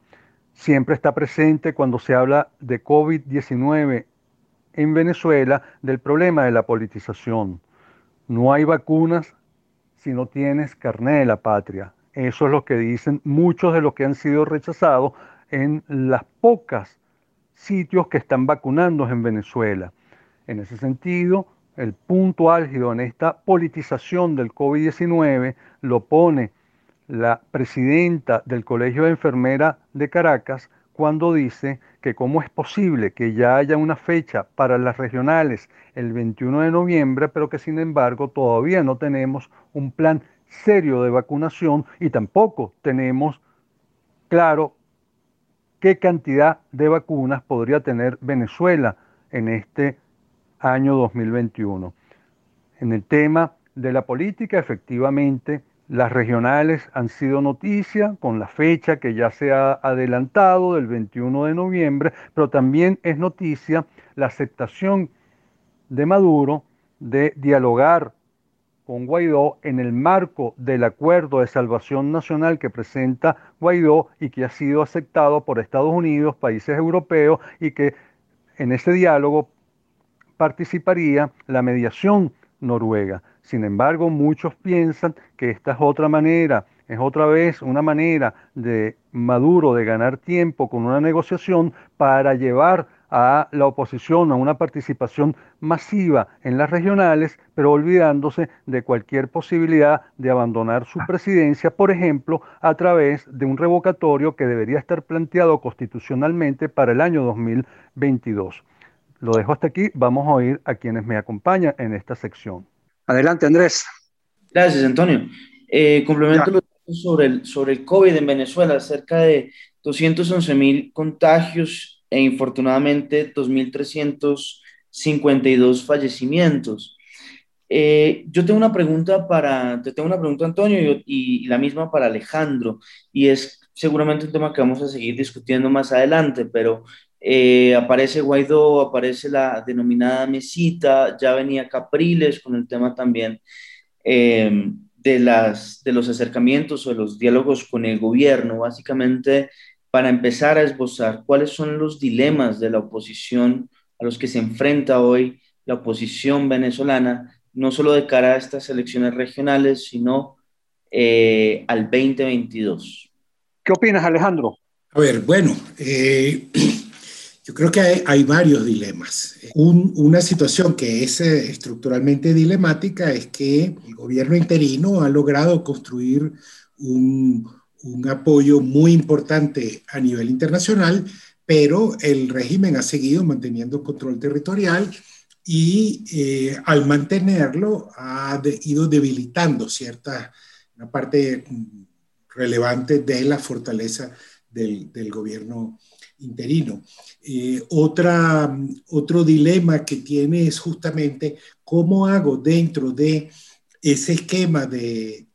Siempre está presente cuando se habla de COVID-19 en Venezuela del problema de la politización no hay vacunas si no tienes carné de la patria. Eso es lo que dicen muchos de los que han sido rechazados en las pocas sitios que están vacunando en Venezuela. En ese sentido, el punto álgido en esta politización del COVID-19 lo pone la presidenta del Colegio de Enfermeras de Caracas cuando dice que cómo es posible que ya haya una fecha para las regionales el 21 de noviembre, pero que sin embargo todavía no tenemos un plan serio de vacunación y tampoco tenemos claro qué cantidad de vacunas podría tener Venezuela en este año 2021. En el tema de la política, efectivamente, las regionales han sido noticia con la fecha que ya se ha adelantado del 21 de noviembre, pero también es noticia la aceptación de Maduro de dialogar con Guaidó en el marco del acuerdo de salvación nacional que presenta Guaidó y que ha sido aceptado por Estados Unidos, países europeos y que en ese diálogo participaría la mediación noruega. Sin embargo, muchos piensan que esta es otra manera, es otra vez una manera de Maduro de ganar tiempo con una negociación para llevar a la oposición a una participación masiva en las regionales, pero olvidándose de cualquier posibilidad de abandonar su presidencia, por ejemplo, a través de un revocatorio que debería estar planteado constitucionalmente para el año 2022. Lo dejo hasta aquí. Vamos a oír a quienes me acompañan en esta sección. Adelante, Andrés. Gracias, Antonio. Eh, complemento los sobre el, sobre el COVID en Venezuela, cerca de 211 mil contagios e infortunadamente 2.352 fallecimientos. Eh, yo tengo una pregunta para, te tengo una pregunta, Antonio, y, y, la misma para Alejandro, y es seguramente un tema que vamos a seguir discutiendo más adelante, pero eh, aparece Guaidó, aparece la denominada mesita, ya venía Capriles con el tema también eh, de, las, de los acercamientos o de los diálogos con el gobierno, básicamente para empezar a esbozar cuáles son los dilemas de la oposición a los que se enfrenta hoy la oposición venezolana, no solo de cara a estas elecciones regionales, sino eh, al 2022. ¿Qué opinas, Alejandro? A ver, bueno, Yo creo que hay, varios dilemas. una situación que es eh, estructuralmente dilemática es que el gobierno interino ha logrado construir un, apoyo muy importante a nivel internacional, pero el régimen ha seguido manteniendo control territorial y eh, al mantenerlo ha ido debilitando cierta una parte relevante de la fortaleza del gobierno interino. Eh, otra, otro dilema que tiene es justamente cómo hago dentro de ese esquema de,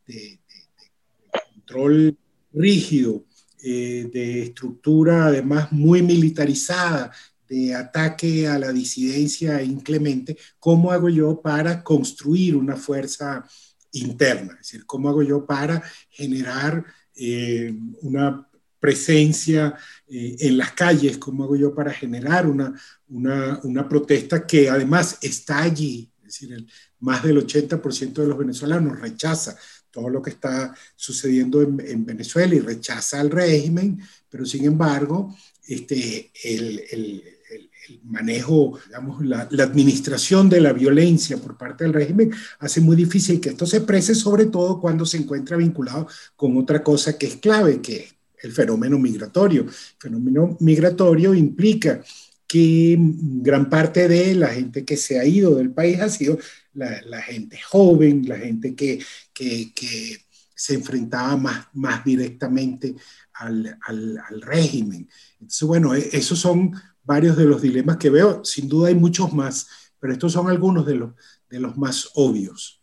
control rígido, eh, de estructura además muy militarizada, de ataque a la disidencia inclemente, ¿cómo hago yo para construir una fuerza interna? Es decir, ¿cómo hago yo para generar eh, una presencia eh, en las calles, cómo hago yo para generar una, una, protesta que además está allí, es decir, más del 80% de los venezolanos rechaza todo lo que está sucediendo en, Venezuela y rechaza al régimen, pero sin embargo, este, el, manejo, digamos, la, la, administración de la violencia por parte del régimen hace muy difícil que esto se exprese, sobre todo cuando se encuentra vinculado con otra cosa que es clave, que es el fenómeno migratorio. El fenómeno migratorio implica que gran parte de la gente que se ha ido del país ha sido la, gente joven, la gente que, que, se enfrentaba más, más directamente al, al, régimen. Entonces, bueno, e, esos son varios de los dilemas que veo. Sin duda hay muchos más, pero estos son algunos de los, de los más obvios.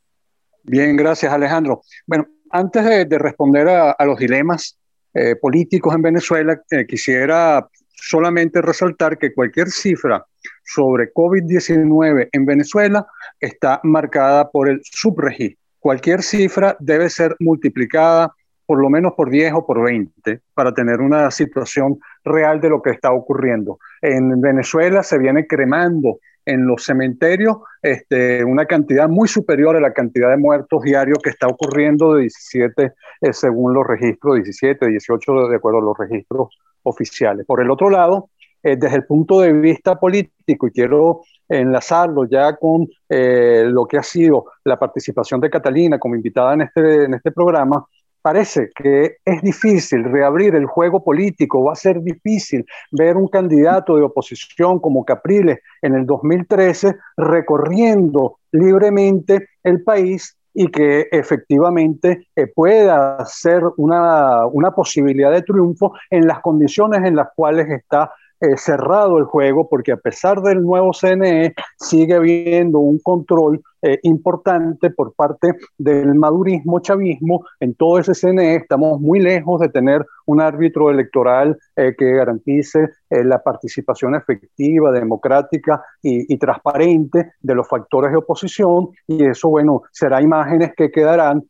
Bien, gracias Alejandro. Bueno, antes de, de responder a, a, los dilemas, eh, políticos en Venezuela, eh, quisiera solamente resaltar que cualquier cifra sobre COVID-19 en Venezuela está marcada por el subregistro. Cualquier cifra debe ser multiplicada por lo menos por 10 o por 20 para tener una situación real de lo que está ocurriendo. En Venezuela se viene cremando en los cementerios este, una cantidad muy superior a la cantidad de muertos diarios que está ocurriendo de 17 eh, según los registros, 17, 18 de acuerdo a los registros oficiales. Por el otro lado, eh, desde el punto de vista político, y quiero enlazarlo ya con eh, lo que ha sido la participación de Catalina como invitada en este, en este programa, parece que es difícil reabrir el juego político, va a ser difícil ver un candidato de oposición como Capriles en el 2013 recorriendo libremente el país y que efectivamente eh, pueda ser una, una posibilidad de triunfo en las condiciones en las cuales está eh, cerrado el juego porque a pesar del nuevo CNE sigue habiendo un control eh, importante por parte del madurismo chavismo en todo ese CNE. Estamos muy lejos de tener un árbitro electoral eh, que garantice la participación efectiva, democrática y, y, transparente de los factores de oposición y eso, bueno, será imágenes que quedarán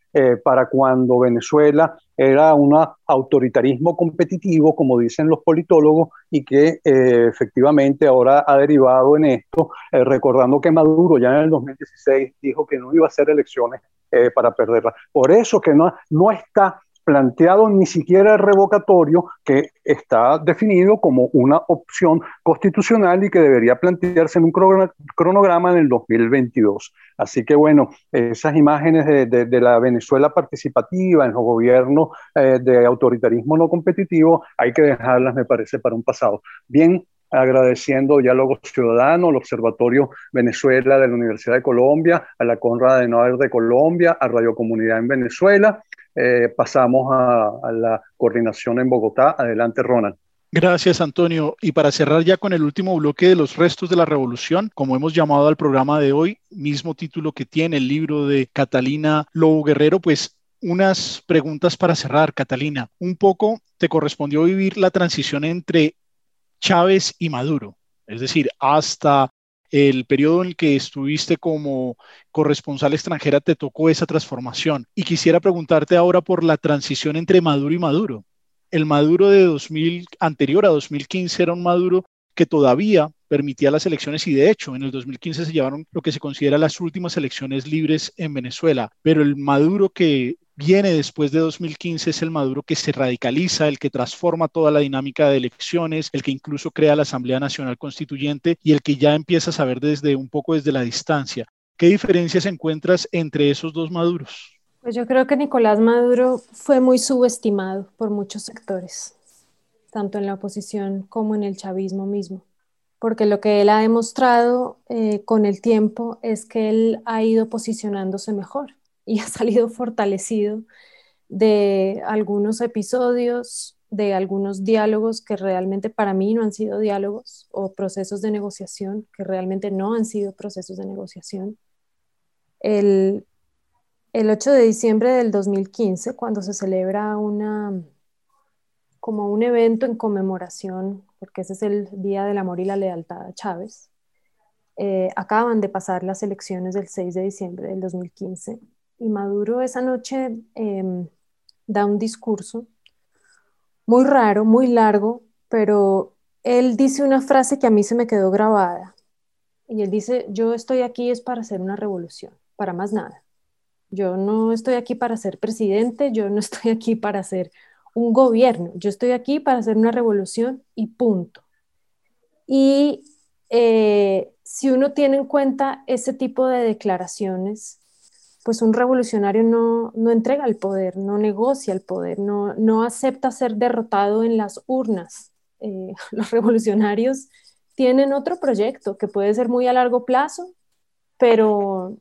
para cuando Venezuela era un autoritarismo competitivo, como dicen los politólogos, y que eh, efectivamente ahora ha derivado en esto, eh, recordando que Maduro ya en el 2016 dijo que no iba a hacer elecciones eh, para perderlas. Por eso que no, no está planteado ni siquiera el revocatorio que está definido como una opción constitucional y que debería plantearse en un cronograma en el 2022. Así que bueno, esas imágenes de, la Venezuela participativa en los gobiernos eh, de autoritarismo no competitivo hay que dejarlas, me parece, para un pasado. Bien, agradeciendo Diálogo Ciudadano, al Observatorio Venezuela de la Universidad de Colombia, a la Conrad de Adenauer de Colombia, a Radio Comunidad en Venezuela eh, pasamos a, la coordinación en Bogotá. Adelante, Ronald. Gracias, Antonio. Y para cerrar ya con el último bloque de los restos de la revolución, como hemos llamado al programa de hoy, mismo título que tiene el libro de Catalina Lobo Guerrero, pues unas preguntas para cerrar, Catalina. Un poco te correspondió vivir la transición entre Chávez y Maduro, es decir, hasta el periodo en el que estuviste como corresponsal extranjera te tocó esa transformación. Y quisiera preguntarte ahora por la transición entre Maduro y Maduro. El Maduro de 2000, anterior a 2015 era un Maduro que todavía permitía las elecciones y de hecho en el 2015 se llevaron lo que se considera las últimas elecciones libres en Venezuela, pero el Maduro que viene después de 2015 es el Maduro que se radicaliza, el que transforma toda la dinámica de elecciones, el que incluso crea la Asamblea Nacional Constituyente y el que ya empieza a saber desde un poco desde la distancia. ¿Qué diferencias encuentras entre esos dos Maduros? Pues yo creo que Nicolás Maduro fue muy subestimado por muchos sectores, tanto en la oposición como en el chavismo mismo, porque lo que él ha demostrado eh, con el tiempo es que él ha ido posicionándose mejor y ha salido fortalecido de algunos episodios, de algunos diálogos que realmente para mí no han sido diálogos o procesos de negociación que realmente no han sido procesos de negociación. El, el 8 de diciembre del 2015, cuando se celebra una, como un evento en conmemoración, porque ese es el Día del Amor y la Lealtad a Chávez, eh, acaban de pasar las elecciones del 6 de diciembre del 2015 y Maduro esa noche em, da un discurso muy raro, muy largo, pero él dice una frase que a mí se me quedó grabada. Y él dice, yo estoy aquí es para hacer una revolución, para más nada. Yo no estoy aquí para ser presidente, yo no estoy aquí para hacer un gobierno, yo estoy aquí para hacer una revolución y punto. Y eh, si uno tiene en cuenta ese tipo de declaraciones, pues un revolucionario no, entrega el poder, no negocia el poder, no, no acepta ser derrotado en las urnas. Eh, los revolucionarios tienen otro proyecto que puede ser muy a largo plazo, pero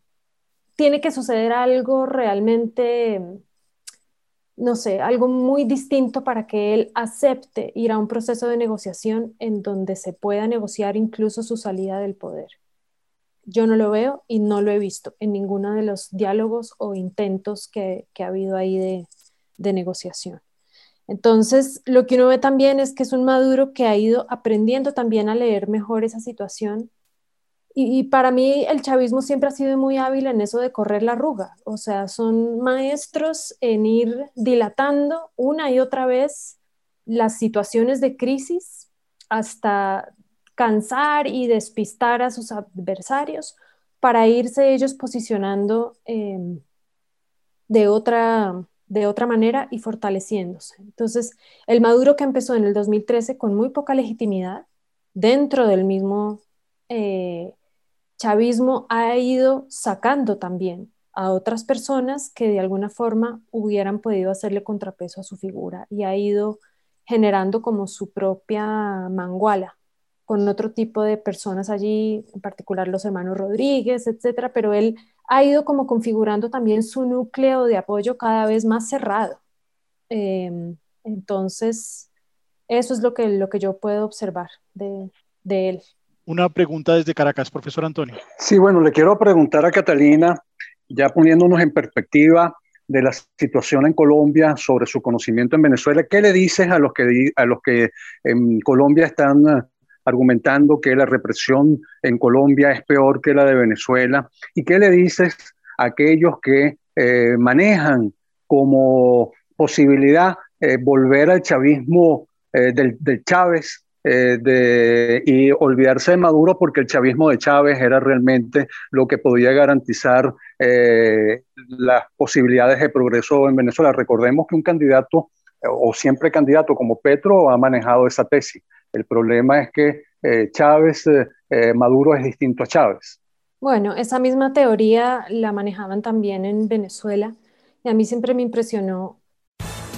tiene que suceder algo realmente, no sé, algo muy distinto para que él acepte ir a un proceso de negociación en donde se pueda negociar incluso su salida del poder. Yo no lo veo y no lo he visto en ninguno de los diálogos o intentos que, ha habido ahí de, negociación. Entonces, lo que uno ve también es que es un Maduro que ha ido aprendiendo también a leer mejor esa situación. Y, y, para mí el chavismo siempre ha sido muy hábil en eso de correr la arruga. O sea, son maestros en ir dilatando una y otra vez las situaciones de crisis hasta cansar y despistar a sus adversarios para irse ellos posicionando em, de, otra, de otra manera y fortaleciéndose. Entonces, el Maduro que empezó en el 2013 con muy poca legitimidad, dentro del mismo eh, chavismo ha ido sacando también a otras personas que de alguna forma hubieran podido hacerle contrapeso a su figura y ha ido generando como su propia manguala con otro tipo de personas allí, en particular los hermanos Rodríguez, etcétera, pero él ha ido como configurando también su núcleo de apoyo cada vez más cerrado. Em, entonces, eso es lo que, lo que yo puedo observar de, de él. Una pregunta desde Caracas, profesor Antonio. Sí, bueno, le quiero preguntar a Catalina, ya poniéndonos en perspectiva de la situación en Colombia sobre su conocimiento en Venezuela, ¿qué le dices a los que, a los que en Colombia están argumentando que la represión en Colombia es peor que la de Venezuela? ¿Y qué le dices a aquellos que eh, manejan como posibilidad eh, volver al chavismo del, del Chávez eh, y olvidarse de Maduro porque el chavismo de Chávez era realmente lo que podía garantizar eh, las posibilidades de progreso en Venezuela. Recordemos que un candidato o siempre candidato como Petro ha manejado esa tesis. El problema es que eh, Chávez, Maduro es distinto a Chávez. Bueno, esa misma teoría la manejaban también en Venezuela y a mí siempre me impresionó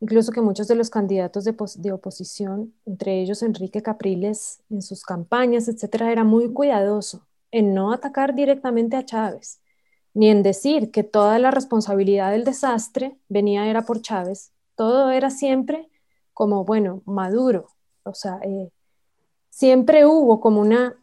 incluso que muchos de los candidatos de, oposición, entre ellos Enrique Capriles, en sus campañas, etcétera, era muy cuidadoso en no atacar directamente a Chávez, ni en decir que toda la responsabilidad del desastre venía era por Chávez. Todo era siempre como, bueno, Maduro. O sea, eh, siempre hubo como una,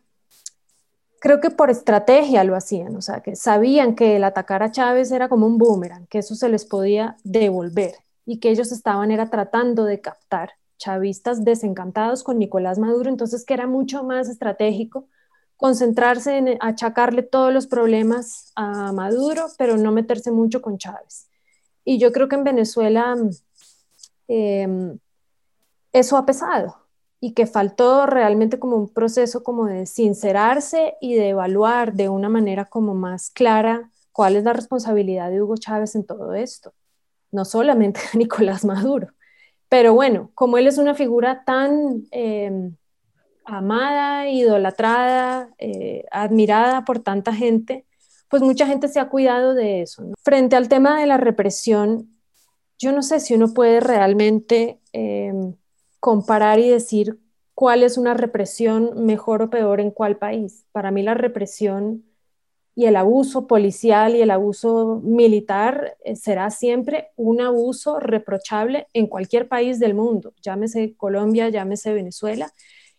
creo que por estrategia lo hacían, o sea, que sabían que el atacar a Chávez era como un boomerang, que eso se les podía devolver y que ellos estaban era tratando de captar chavistas desencantados con Nicolás Maduro, entonces que era mucho más estratégico concentrarse en achacarle todos los problemas a Maduro, pero no meterse mucho con Chávez. Y yo creo que en Venezuela em, eso ha pesado y que faltó realmente como un proceso como de sincerarse y de evaluar de una manera como más clara cuál es la responsabilidad de Hugo Chávez en todo esto no solamente a Nicolás Maduro. Pero bueno, como él es una figura tan eh, amada, idolatrada, eh, admirada por tanta gente, pues mucha gente se ha cuidado de eso. Frente al tema de la represión, yo no sé si uno puede realmente eh, comparar y decir cuál es una represión mejor o peor en cuál país. Para mí la represión y el abuso policial y el abuso militar eh, será siempre un abuso reprochable en cualquier país del mundo, llámese Colombia, llámese Venezuela.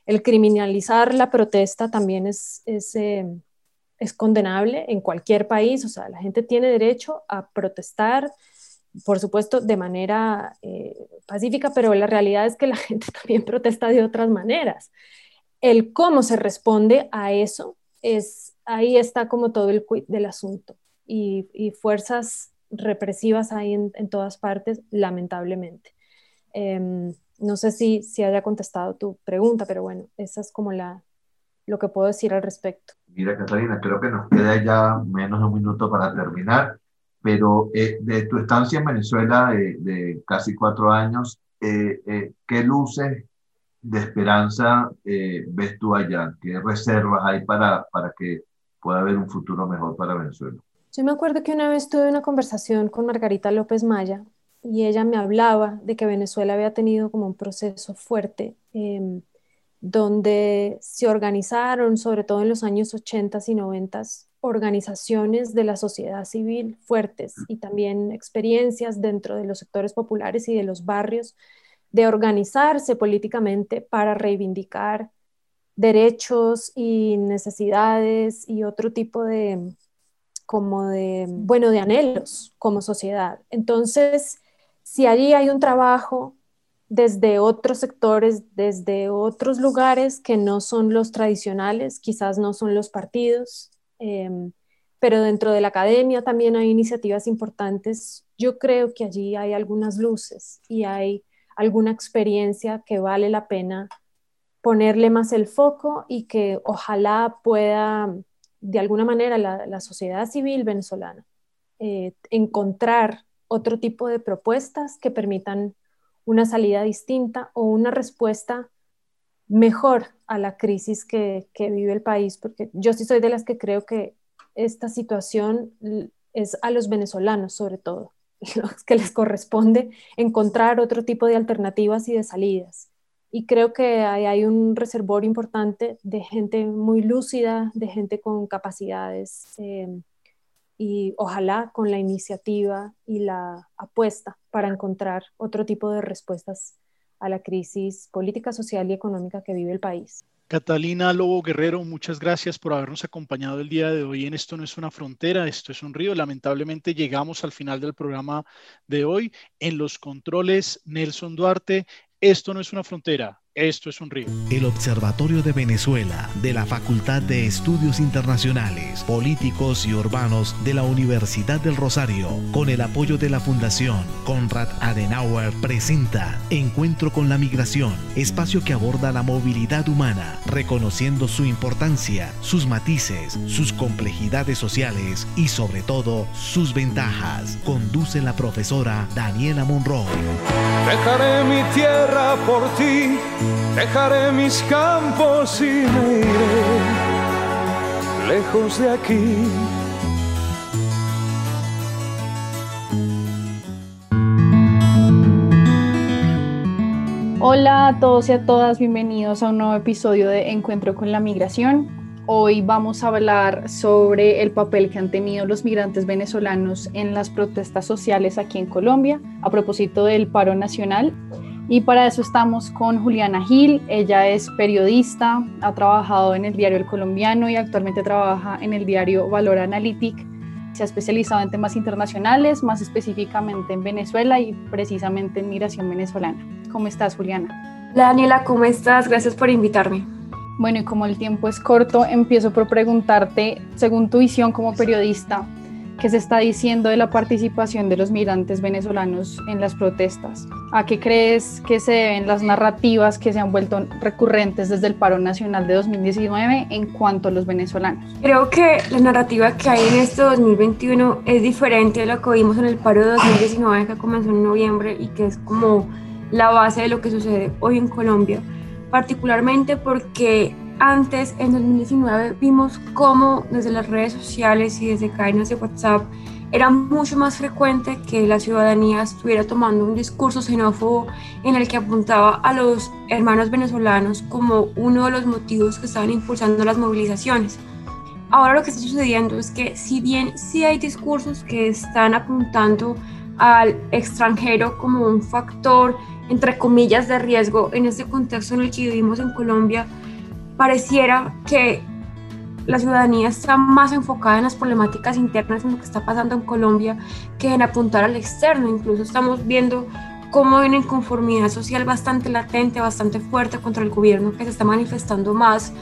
El criminalizar la protesta también es, es, eh, es condenable en cualquier país, o sea, la gente tiene derecho a protestar, por supuesto, de manera eh, pacífica, pero la realidad es que la gente también protesta de otras maneras. El cómo se responde a eso es ahí está como todo el quid del asunto y, fuerzas represivas ahí en, todas partes, lamentablemente. Em, no sé si, si haya contestado tu pregunta, pero bueno, esa es como la, lo que puedo decir al respecto. Mira, Catalina, creo que nos queda ya menos de un minuto para terminar, pero eh, de tu estancia en Venezuela de, casi cuatro años, eh, eh, ¿qué luces de esperanza ves tú allá? ¿Qué reservas hay para, para que pueda haber un futuro mejor para Venezuela. Yo me acuerdo que una vez tuve una conversación con Margarita López Maya y ella me hablaba de que Venezuela había tenido como un proceso fuerte em, donde se organizaron, sobre todo en los años 80 y 90, organizaciones de la sociedad civil fuertes y también experiencias dentro de los sectores populares y de los barrios de organizarse políticamente para reivindicar derechos y necesidades y otro tipo de como de bueno de anhelos como sociedad. Entonces, si allí hay un trabajo desde otros sectores, desde otros lugares que no son los tradicionales, quizás no son los partidos, em, pero dentro de la academia también hay iniciativas importantes. Yo creo que allí hay algunas luces y hay alguna experiencia que vale la pena ponerle más el foco y que ojalá pueda, de alguna manera, la, sociedad civil venezolana eh, encontrar otro tipo de propuestas que permitan una salida distinta o una respuesta mejor a la crisis que, vive el país, porque yo sí soy de las que creo que esta situación es a los venezolanos sobre todo, los que les corresponde encontrar otro tipo de alternativas y de salidas. Y creo que hay, un reservorio importante de gente muy lúcida, de gente con capacidades eh, y ojalá con la iniciativa y la apuesta para encontrar otro tipo de respuestas a la crisis política, social y económica que vive el país. Catalina Lobo Guerrero, muchas gracias por habernos acompañado el día de hoy en Esto no es una frontera, esto es un río. Lamentablemente llegamos al final del programa de hoy. En los controles, Nelson Duarte, esto no es una frontera, esto es un río. El Observatorio de Venezuela de la Facultad de Estudios Internacionales, Políticos y Urbanos de la Universidad del Rosario, con el apoyo de la Fundación Konrad Adenauer, presenta Encuentro con la Migración, espacio que aborda la movilidad humana, reconociendo su importancia, sus matices, sus complejidades sociales y sobre todo sus ventajas. Conduce la profesora Daniela Monroe. Dejaré mi tierra por ti Dejaré mis campos y me iré lejos de aquí. Hola a todos y a todas, bienvenidos a un nuevo episodio de Encuentro con la Migración. Hoy vamos a hablar sobre el papel que han tenido los migrantes venezolanos en las protestas sociales aquí en Colombia a propósito del paro nacional. Y para eso estamos con Juliana Gil. Ella es periodista, ha trabajado en el diario El Colombiano y actualmente trabaja en el diario Valor Analytic. Se ha especializado en temas internacionales, más específicamente en Venezuela y precisamente en migración venezolana. ¿Cómo estás, Juliana? Hola, Daniela, ¿cómo estás? Gracias por invitarme. Bueno, y como el tiempo es corto, empiezo por preguntarte, según tu visión como periodista, ¿Qué se está diciendo de la participación de los migrantes venezolanos en las protestas? ¿A qué crees que se deben las narrativas que se han vuelto recurrentes desde el paro nacional de 2019 en cuanto a los venezolanos? Creo que la narrativa que hay en este 2021 es diferente a lo que vimos en el paro de 2019 que comenzó en noviembre y que es como la base de lo que sucede hoy en Colombia, particularmente porque antes, en 2019, vimos cómo desde las redes sociales y desde cadenas de WhatsApp era mucho más frecuente que la ciudadanía estuviera tomando un discurso xenófobo en el que apuntaba a los hermanos venezolanos como uno de los motivos que estaban impulsando las movilizaciones. Ahora lo que está sucediendo es que si bien sí hay discursos que están apuntando al extranjero como un factor, entre comillas, de riesgo en este contexto en el que vivimos en Colombia, pareciera que la ciudadanía está más enfocada en las problemáticas internas, en lo que está pasando en Colombia, que en apuntar al externo. Incluso estamos viendo cómo hay una inconformidad social bastante latente, bastante fuerte contra el gobierno, que se está manifestando más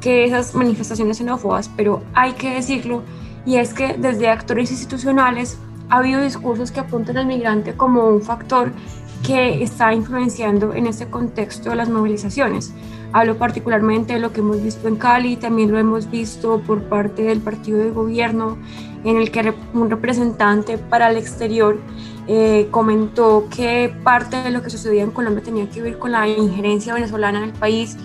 que esas manifestaciones xenófobas, pero hay que decirlo, y es que desde actores institucionales ha habido discursos que apuntan al migrante como un factor que está influenciando en este contexto las movilizaciones. Hablo particularmente de lo que hemos visto en Cali, también lo hemos visto por parte del partido de gobierno, en el que un representante para el exterior eh, comentó que parte de lo que sucedía en Colombia tenía que ver con la injerencia venezolana en el país.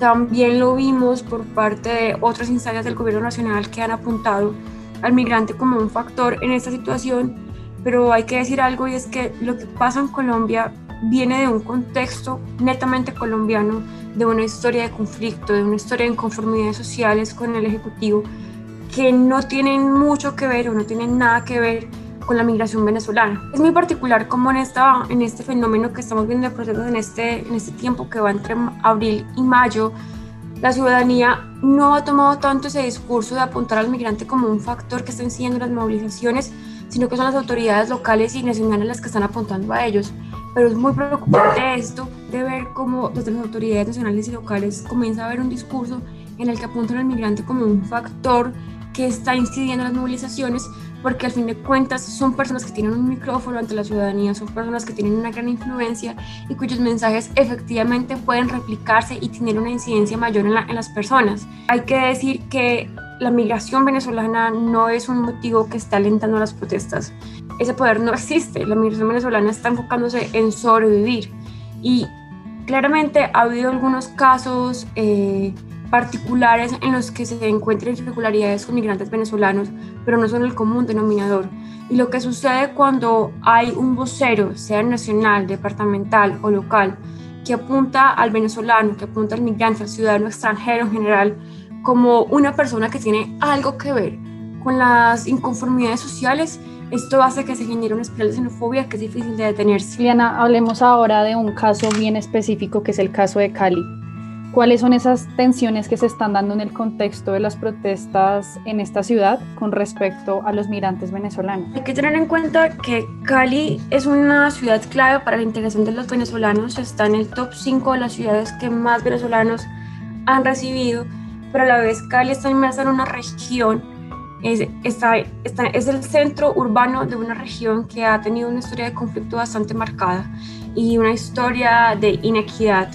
También lo vimos por parte de otras instancias del gobierno nacional que han apuntado al migrante como un factor en esta situación, pero hay que decir algo y es que lo que pasa en Colombia viene de un contexto netamente colombiano de una historia de conflicto, de una historia de inconformidades sociales con el Ejecutivo que no tienen mucho que ver o no tienen nada que ver con la migración venezolana. Es muy particular como en, esta, en este fenómeno que estamos viendo de procesos en este, en este tiempo que va entre abril y mayo, la ciudadanía no ha tomado tanto ese discurso de apuntar al migrante como un factor que está incidiendo las movilizaciones, sino que son las autoridades locales y nacionales las que están apuntando a ellos. Pero es muy preocupante esto de ver cómo desde las autoridades nacionales y locales comienza a haber un discurso en el que apuntan al migrante como un factor que está incidiendo en las movilizaciones, porque al fin de cuentas son personas que tienen un micrófono ante la ciudadanía, son personas que tienen una gran influencia y cuyos mensajes efectivamente pueden replicarse y tener una incidencia mayor en, en las personas. Hay que decir que la migración venezolana no es un motivo que está alentando las protestas. Ese poder no existe. La migración venezolana está enfocándose en sobrevivir. Y claramente ha habido algunos casos eh, particulares en los que se encuentran irregularidades con migrantes venezolanos, pero no son el común denominador. Y lo que sucede cuando hay un vocero, sea nacional, departamental o local, que apunta al venezolano, que apunta al migrante, al ciudadano extranjero en general, como una persona que tiene algo que ver con las inconformidades sociales, esto hace que se genere una espiral de xenofobia que es difícil de detenerse. Liana, hablemos ahora de un caso bien específico que es el caso de Cali. ¿Cuáles son esas tensiones que se están dando en el contexto de las protestas en esta ciudad con respecto a los migrantes venezolanos? Hay que tener en cuenta que Cali es una ciudad clave para la integración de los venezolanos, está en el top 5 de las ciudades que más venezolanos han recibido, pero a la vez Cali está inmersa en una región, es, está, está, es el centro urbano de una región que ha tenido una historia de conflicto bastante marcada y una historia de inequidad.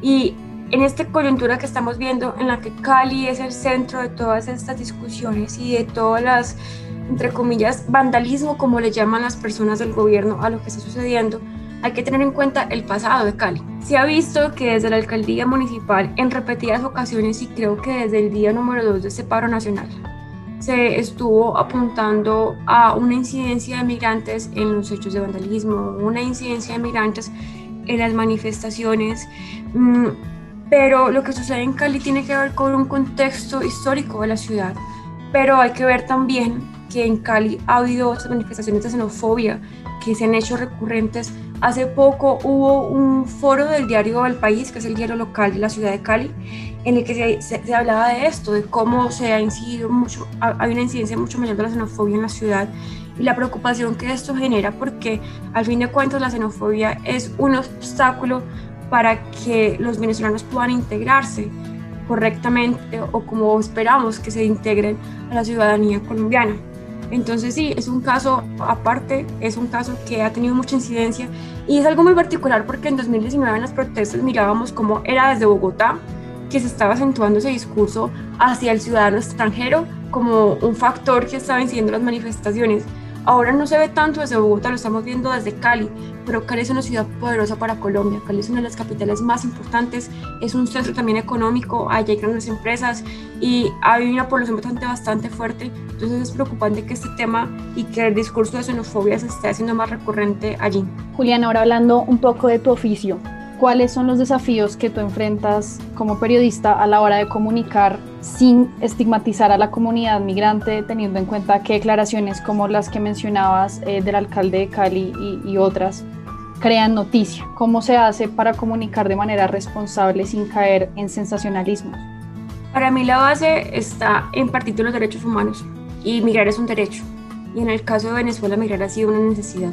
Y en esta coyuntura que estamos viendo, en la que Cali es el centro de todas estas discusiones y de todas las, entre comillas, vandalismo, como le llaman las personas del gobierno a lo que está sucediendo, hay que tener en cuenta el pasado de Cali. Se ha visto que desde la alcaldía municipal, en repetidas ocasiones, y creo que desde el día número 2 de este paro nacional, se estuvo apuntando a una incidencia de migrantes en los hechos de vandalismo, una incidencia de migrantes en las manifestaciones. Mm, pero lo que sucede en Cali tiene que ver con un contexto histórico de la ciudad. Pero hay que ver también que en Cali ha habido manifestaciones de xenofobia que se han hecho recurrentes. Hace poco hubo un foro del diario El País, que es el diario local de la ciudad de Cali, en el que se, se, hablaba de esto, de cómo se ha incidido mucho, hay una incidencia mucho mayor de la xenofobia en la ciudad y la preocupación que esto genera, porque al fin de cuentas la xenofobia es un obstáculo para que los venezolanos puedan integrarse correctamente o como esperamos que se integren a la ciudadanía colombiana. Entonces sí, es un caso aparte, es un caso que ha tenido mucha incidencia y es algo muy particular porque en 2019 en las protestas mirábamos cómo era desde Bogotá que se estaba acentuando ese discurso hacia el ciudadano extranjero como un factor que estaba incidiendo las manifestaciones Ahora no se ve tanto desde Bogotá, lo estamos viendo desde Cali, pero Cali es una ciudad poderosa para Colombia. Cali es una de las capitales más importantes, es un centro también económico, allá hay grandes empresas y hay una población bastante, bastante fuerte. Entonces es preocupante que este tema y que el discurso de xenofobia se esté haciendo más recurrente allí. Julián, ahora hablando un poco de tu oficio, ¿cuáles son los desafíos que tú enfrentas como periodista a la hora de comunicar sin estigmatizar a la comunidad migrante, teniendo en cuenta que declaraciones como las que mencionabas eh, del alcalde de Cali y, otras crean noticia? ¿Cómo se hace para comunicar de manera responsable sin caer en sensacionalismo? Para mí la base está en partir de los derechos humanos y migrar es un derecho. Y en el caso de Venezuela migrar ha sido una necesidad.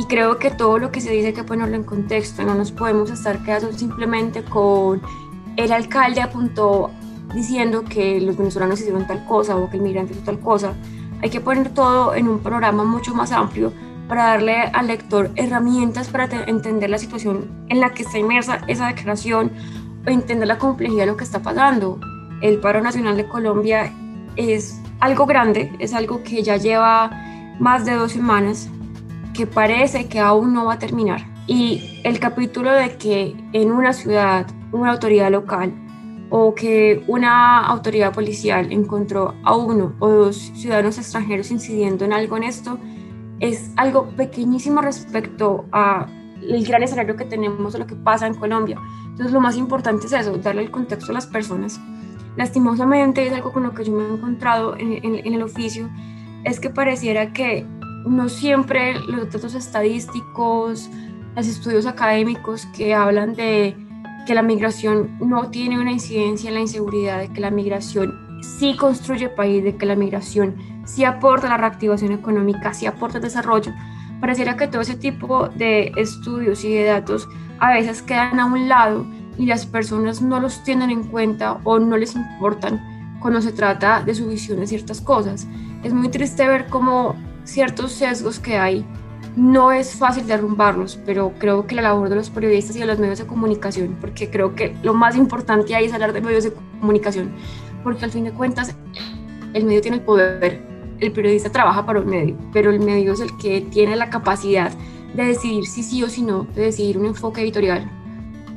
Y creo que todo lo que se dice hay que ponerlo en contexto, no nos podemos estar quedando simplemente con el alcalde apuntó diciendo que los venezolanos hicieron tal cosa o que el migrante hizo tal cosa. Hay que poner todo en un programa mucho más amplio para darle al lector herramientas para entender la situación en la que está inmersa esa declaración o entender la complejidad de lo que está pasando. El paro nacional de Colombia es algo grande, es algo que ya lleva más de dos semanas, que parece que aún no va a terminar. Y el capítulo de que en una ciudad, una autoridad local o que una autoridad policial encontró a uno o dos ciudadanos extranjeros incidiendo en algo en esto, es algo pequeñísimo respecto a el gran escenario que tenemos lo que pasa en Colombia. Entonces lo más importante es eso, darle el contexto a las personas. Lastimosamente es algo con lo que yo me he encontrado en, en el oficio, es que pareciera que no siempre los datos estadísticos, los estudios académicos que hablan de que la migración no tiene una incidencia en la inseguridad, de que la migración sí construye país, de que la migración sí aporta la reactivación económica, sí aporta el desarrollo, pareciera que todo ese tipo de estudios y de datos a veces quedan a un lado y las personas no los tienen en cuenta o no les importan cuando se trata de su visión de ciertas cosas. Es muy triste ver cómo ciertos sesgos que hay no es fácil derrumbarlos, pero creo que la labor de los periodistas y de los medios de comunicación, porque creo que lo más importante ahí es hablar de medios de comunicación, porque al fin de cuentas el medio tiene el poder, el periodista trabaja para un medio, pero el medio es el que tiene la capacidad de decidir si sí o si no, de decidir un enfoque editorial.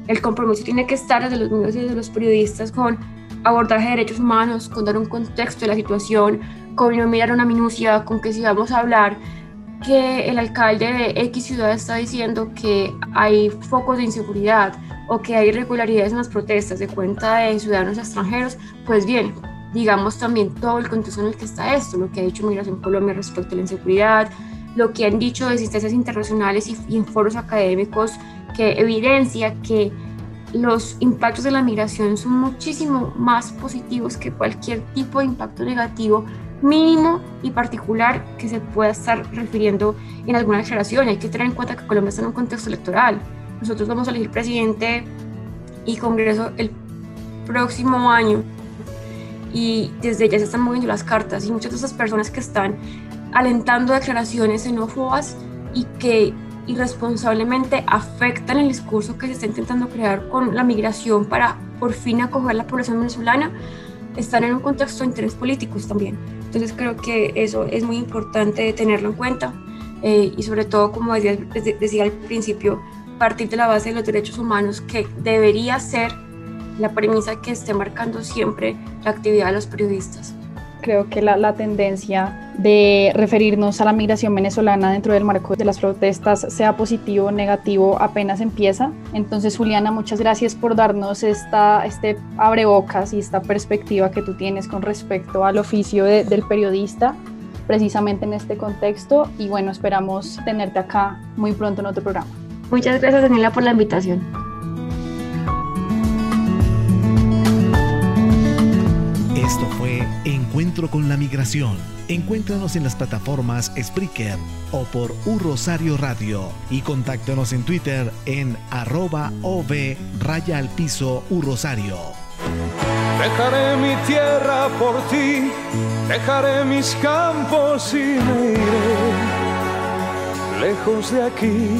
El compromiso tiene que estar desde los medios y desde los periodistas con abordaje de derechos humanos, con dar un contexto de la situación, con no mirar una minucia, con que si vamos a hablar que el alcalde de X ciudad está diciendo que hay focos de inseguridad o que hay irregularidades en las protestas de cuenta de ciudadanos extranjeros, pues bien, digamos también todo el contexto en el que está esto, lo que ha dicho Migración Colombia respecto a la inseguridad, lo que han dicho de instancias internacionales y, en foros académicos que evidencia que los impactos de la migración son muchísimo más positivos que cualquier tipo de impacto negativo mínimo y particular que se pueda estar refiriendo en alguna declaración. Hay que tener en cuenta que Colombia está en un contexto electoral. Nosotros vamos a elegir presidente y Congreso el próximo año y desde ya se están moviendo las cartas y muchas de esas personas que están alentando declaraciones xenófobas y que irresponsablemente afectan el discurso que se está intentando crear con la migración para por fin acoger a la población venezolana, están en un contexto de interés políticos también. Entonces creo que eso es muy importante tenerlo en cuenta eh, y sobre todo, como decía, decía al principio, partir de la base de los derechos humanos que debería ser la premisa que esté marcando siempre la actividad de los periodistas. Creo que la, la, tendencia de referirnos a la migración venezolana dentro del marco de las protestas, sea positivo o negativo, apenas empieza. Entonces, Juliana, muchas gracias por darnos esta, este abrebocas y esta perspectiva que tú tienes con respecto al oficio del periodista, precisamente en este contexto. Y bueno, esperamos tenerte acá muy pronto en otro programa. Muchas gracias, Daniela, por la invitación. Esto fue Encuentro con la Migración. Encuéntranos en las plataformas Spreaker o por Un Rosario Radio y contáctanos en Twitter en arroba ov raya al piso U Rosario. Dejaré mi tierra por ti, dejaré mis campos y me iré lejos de aquí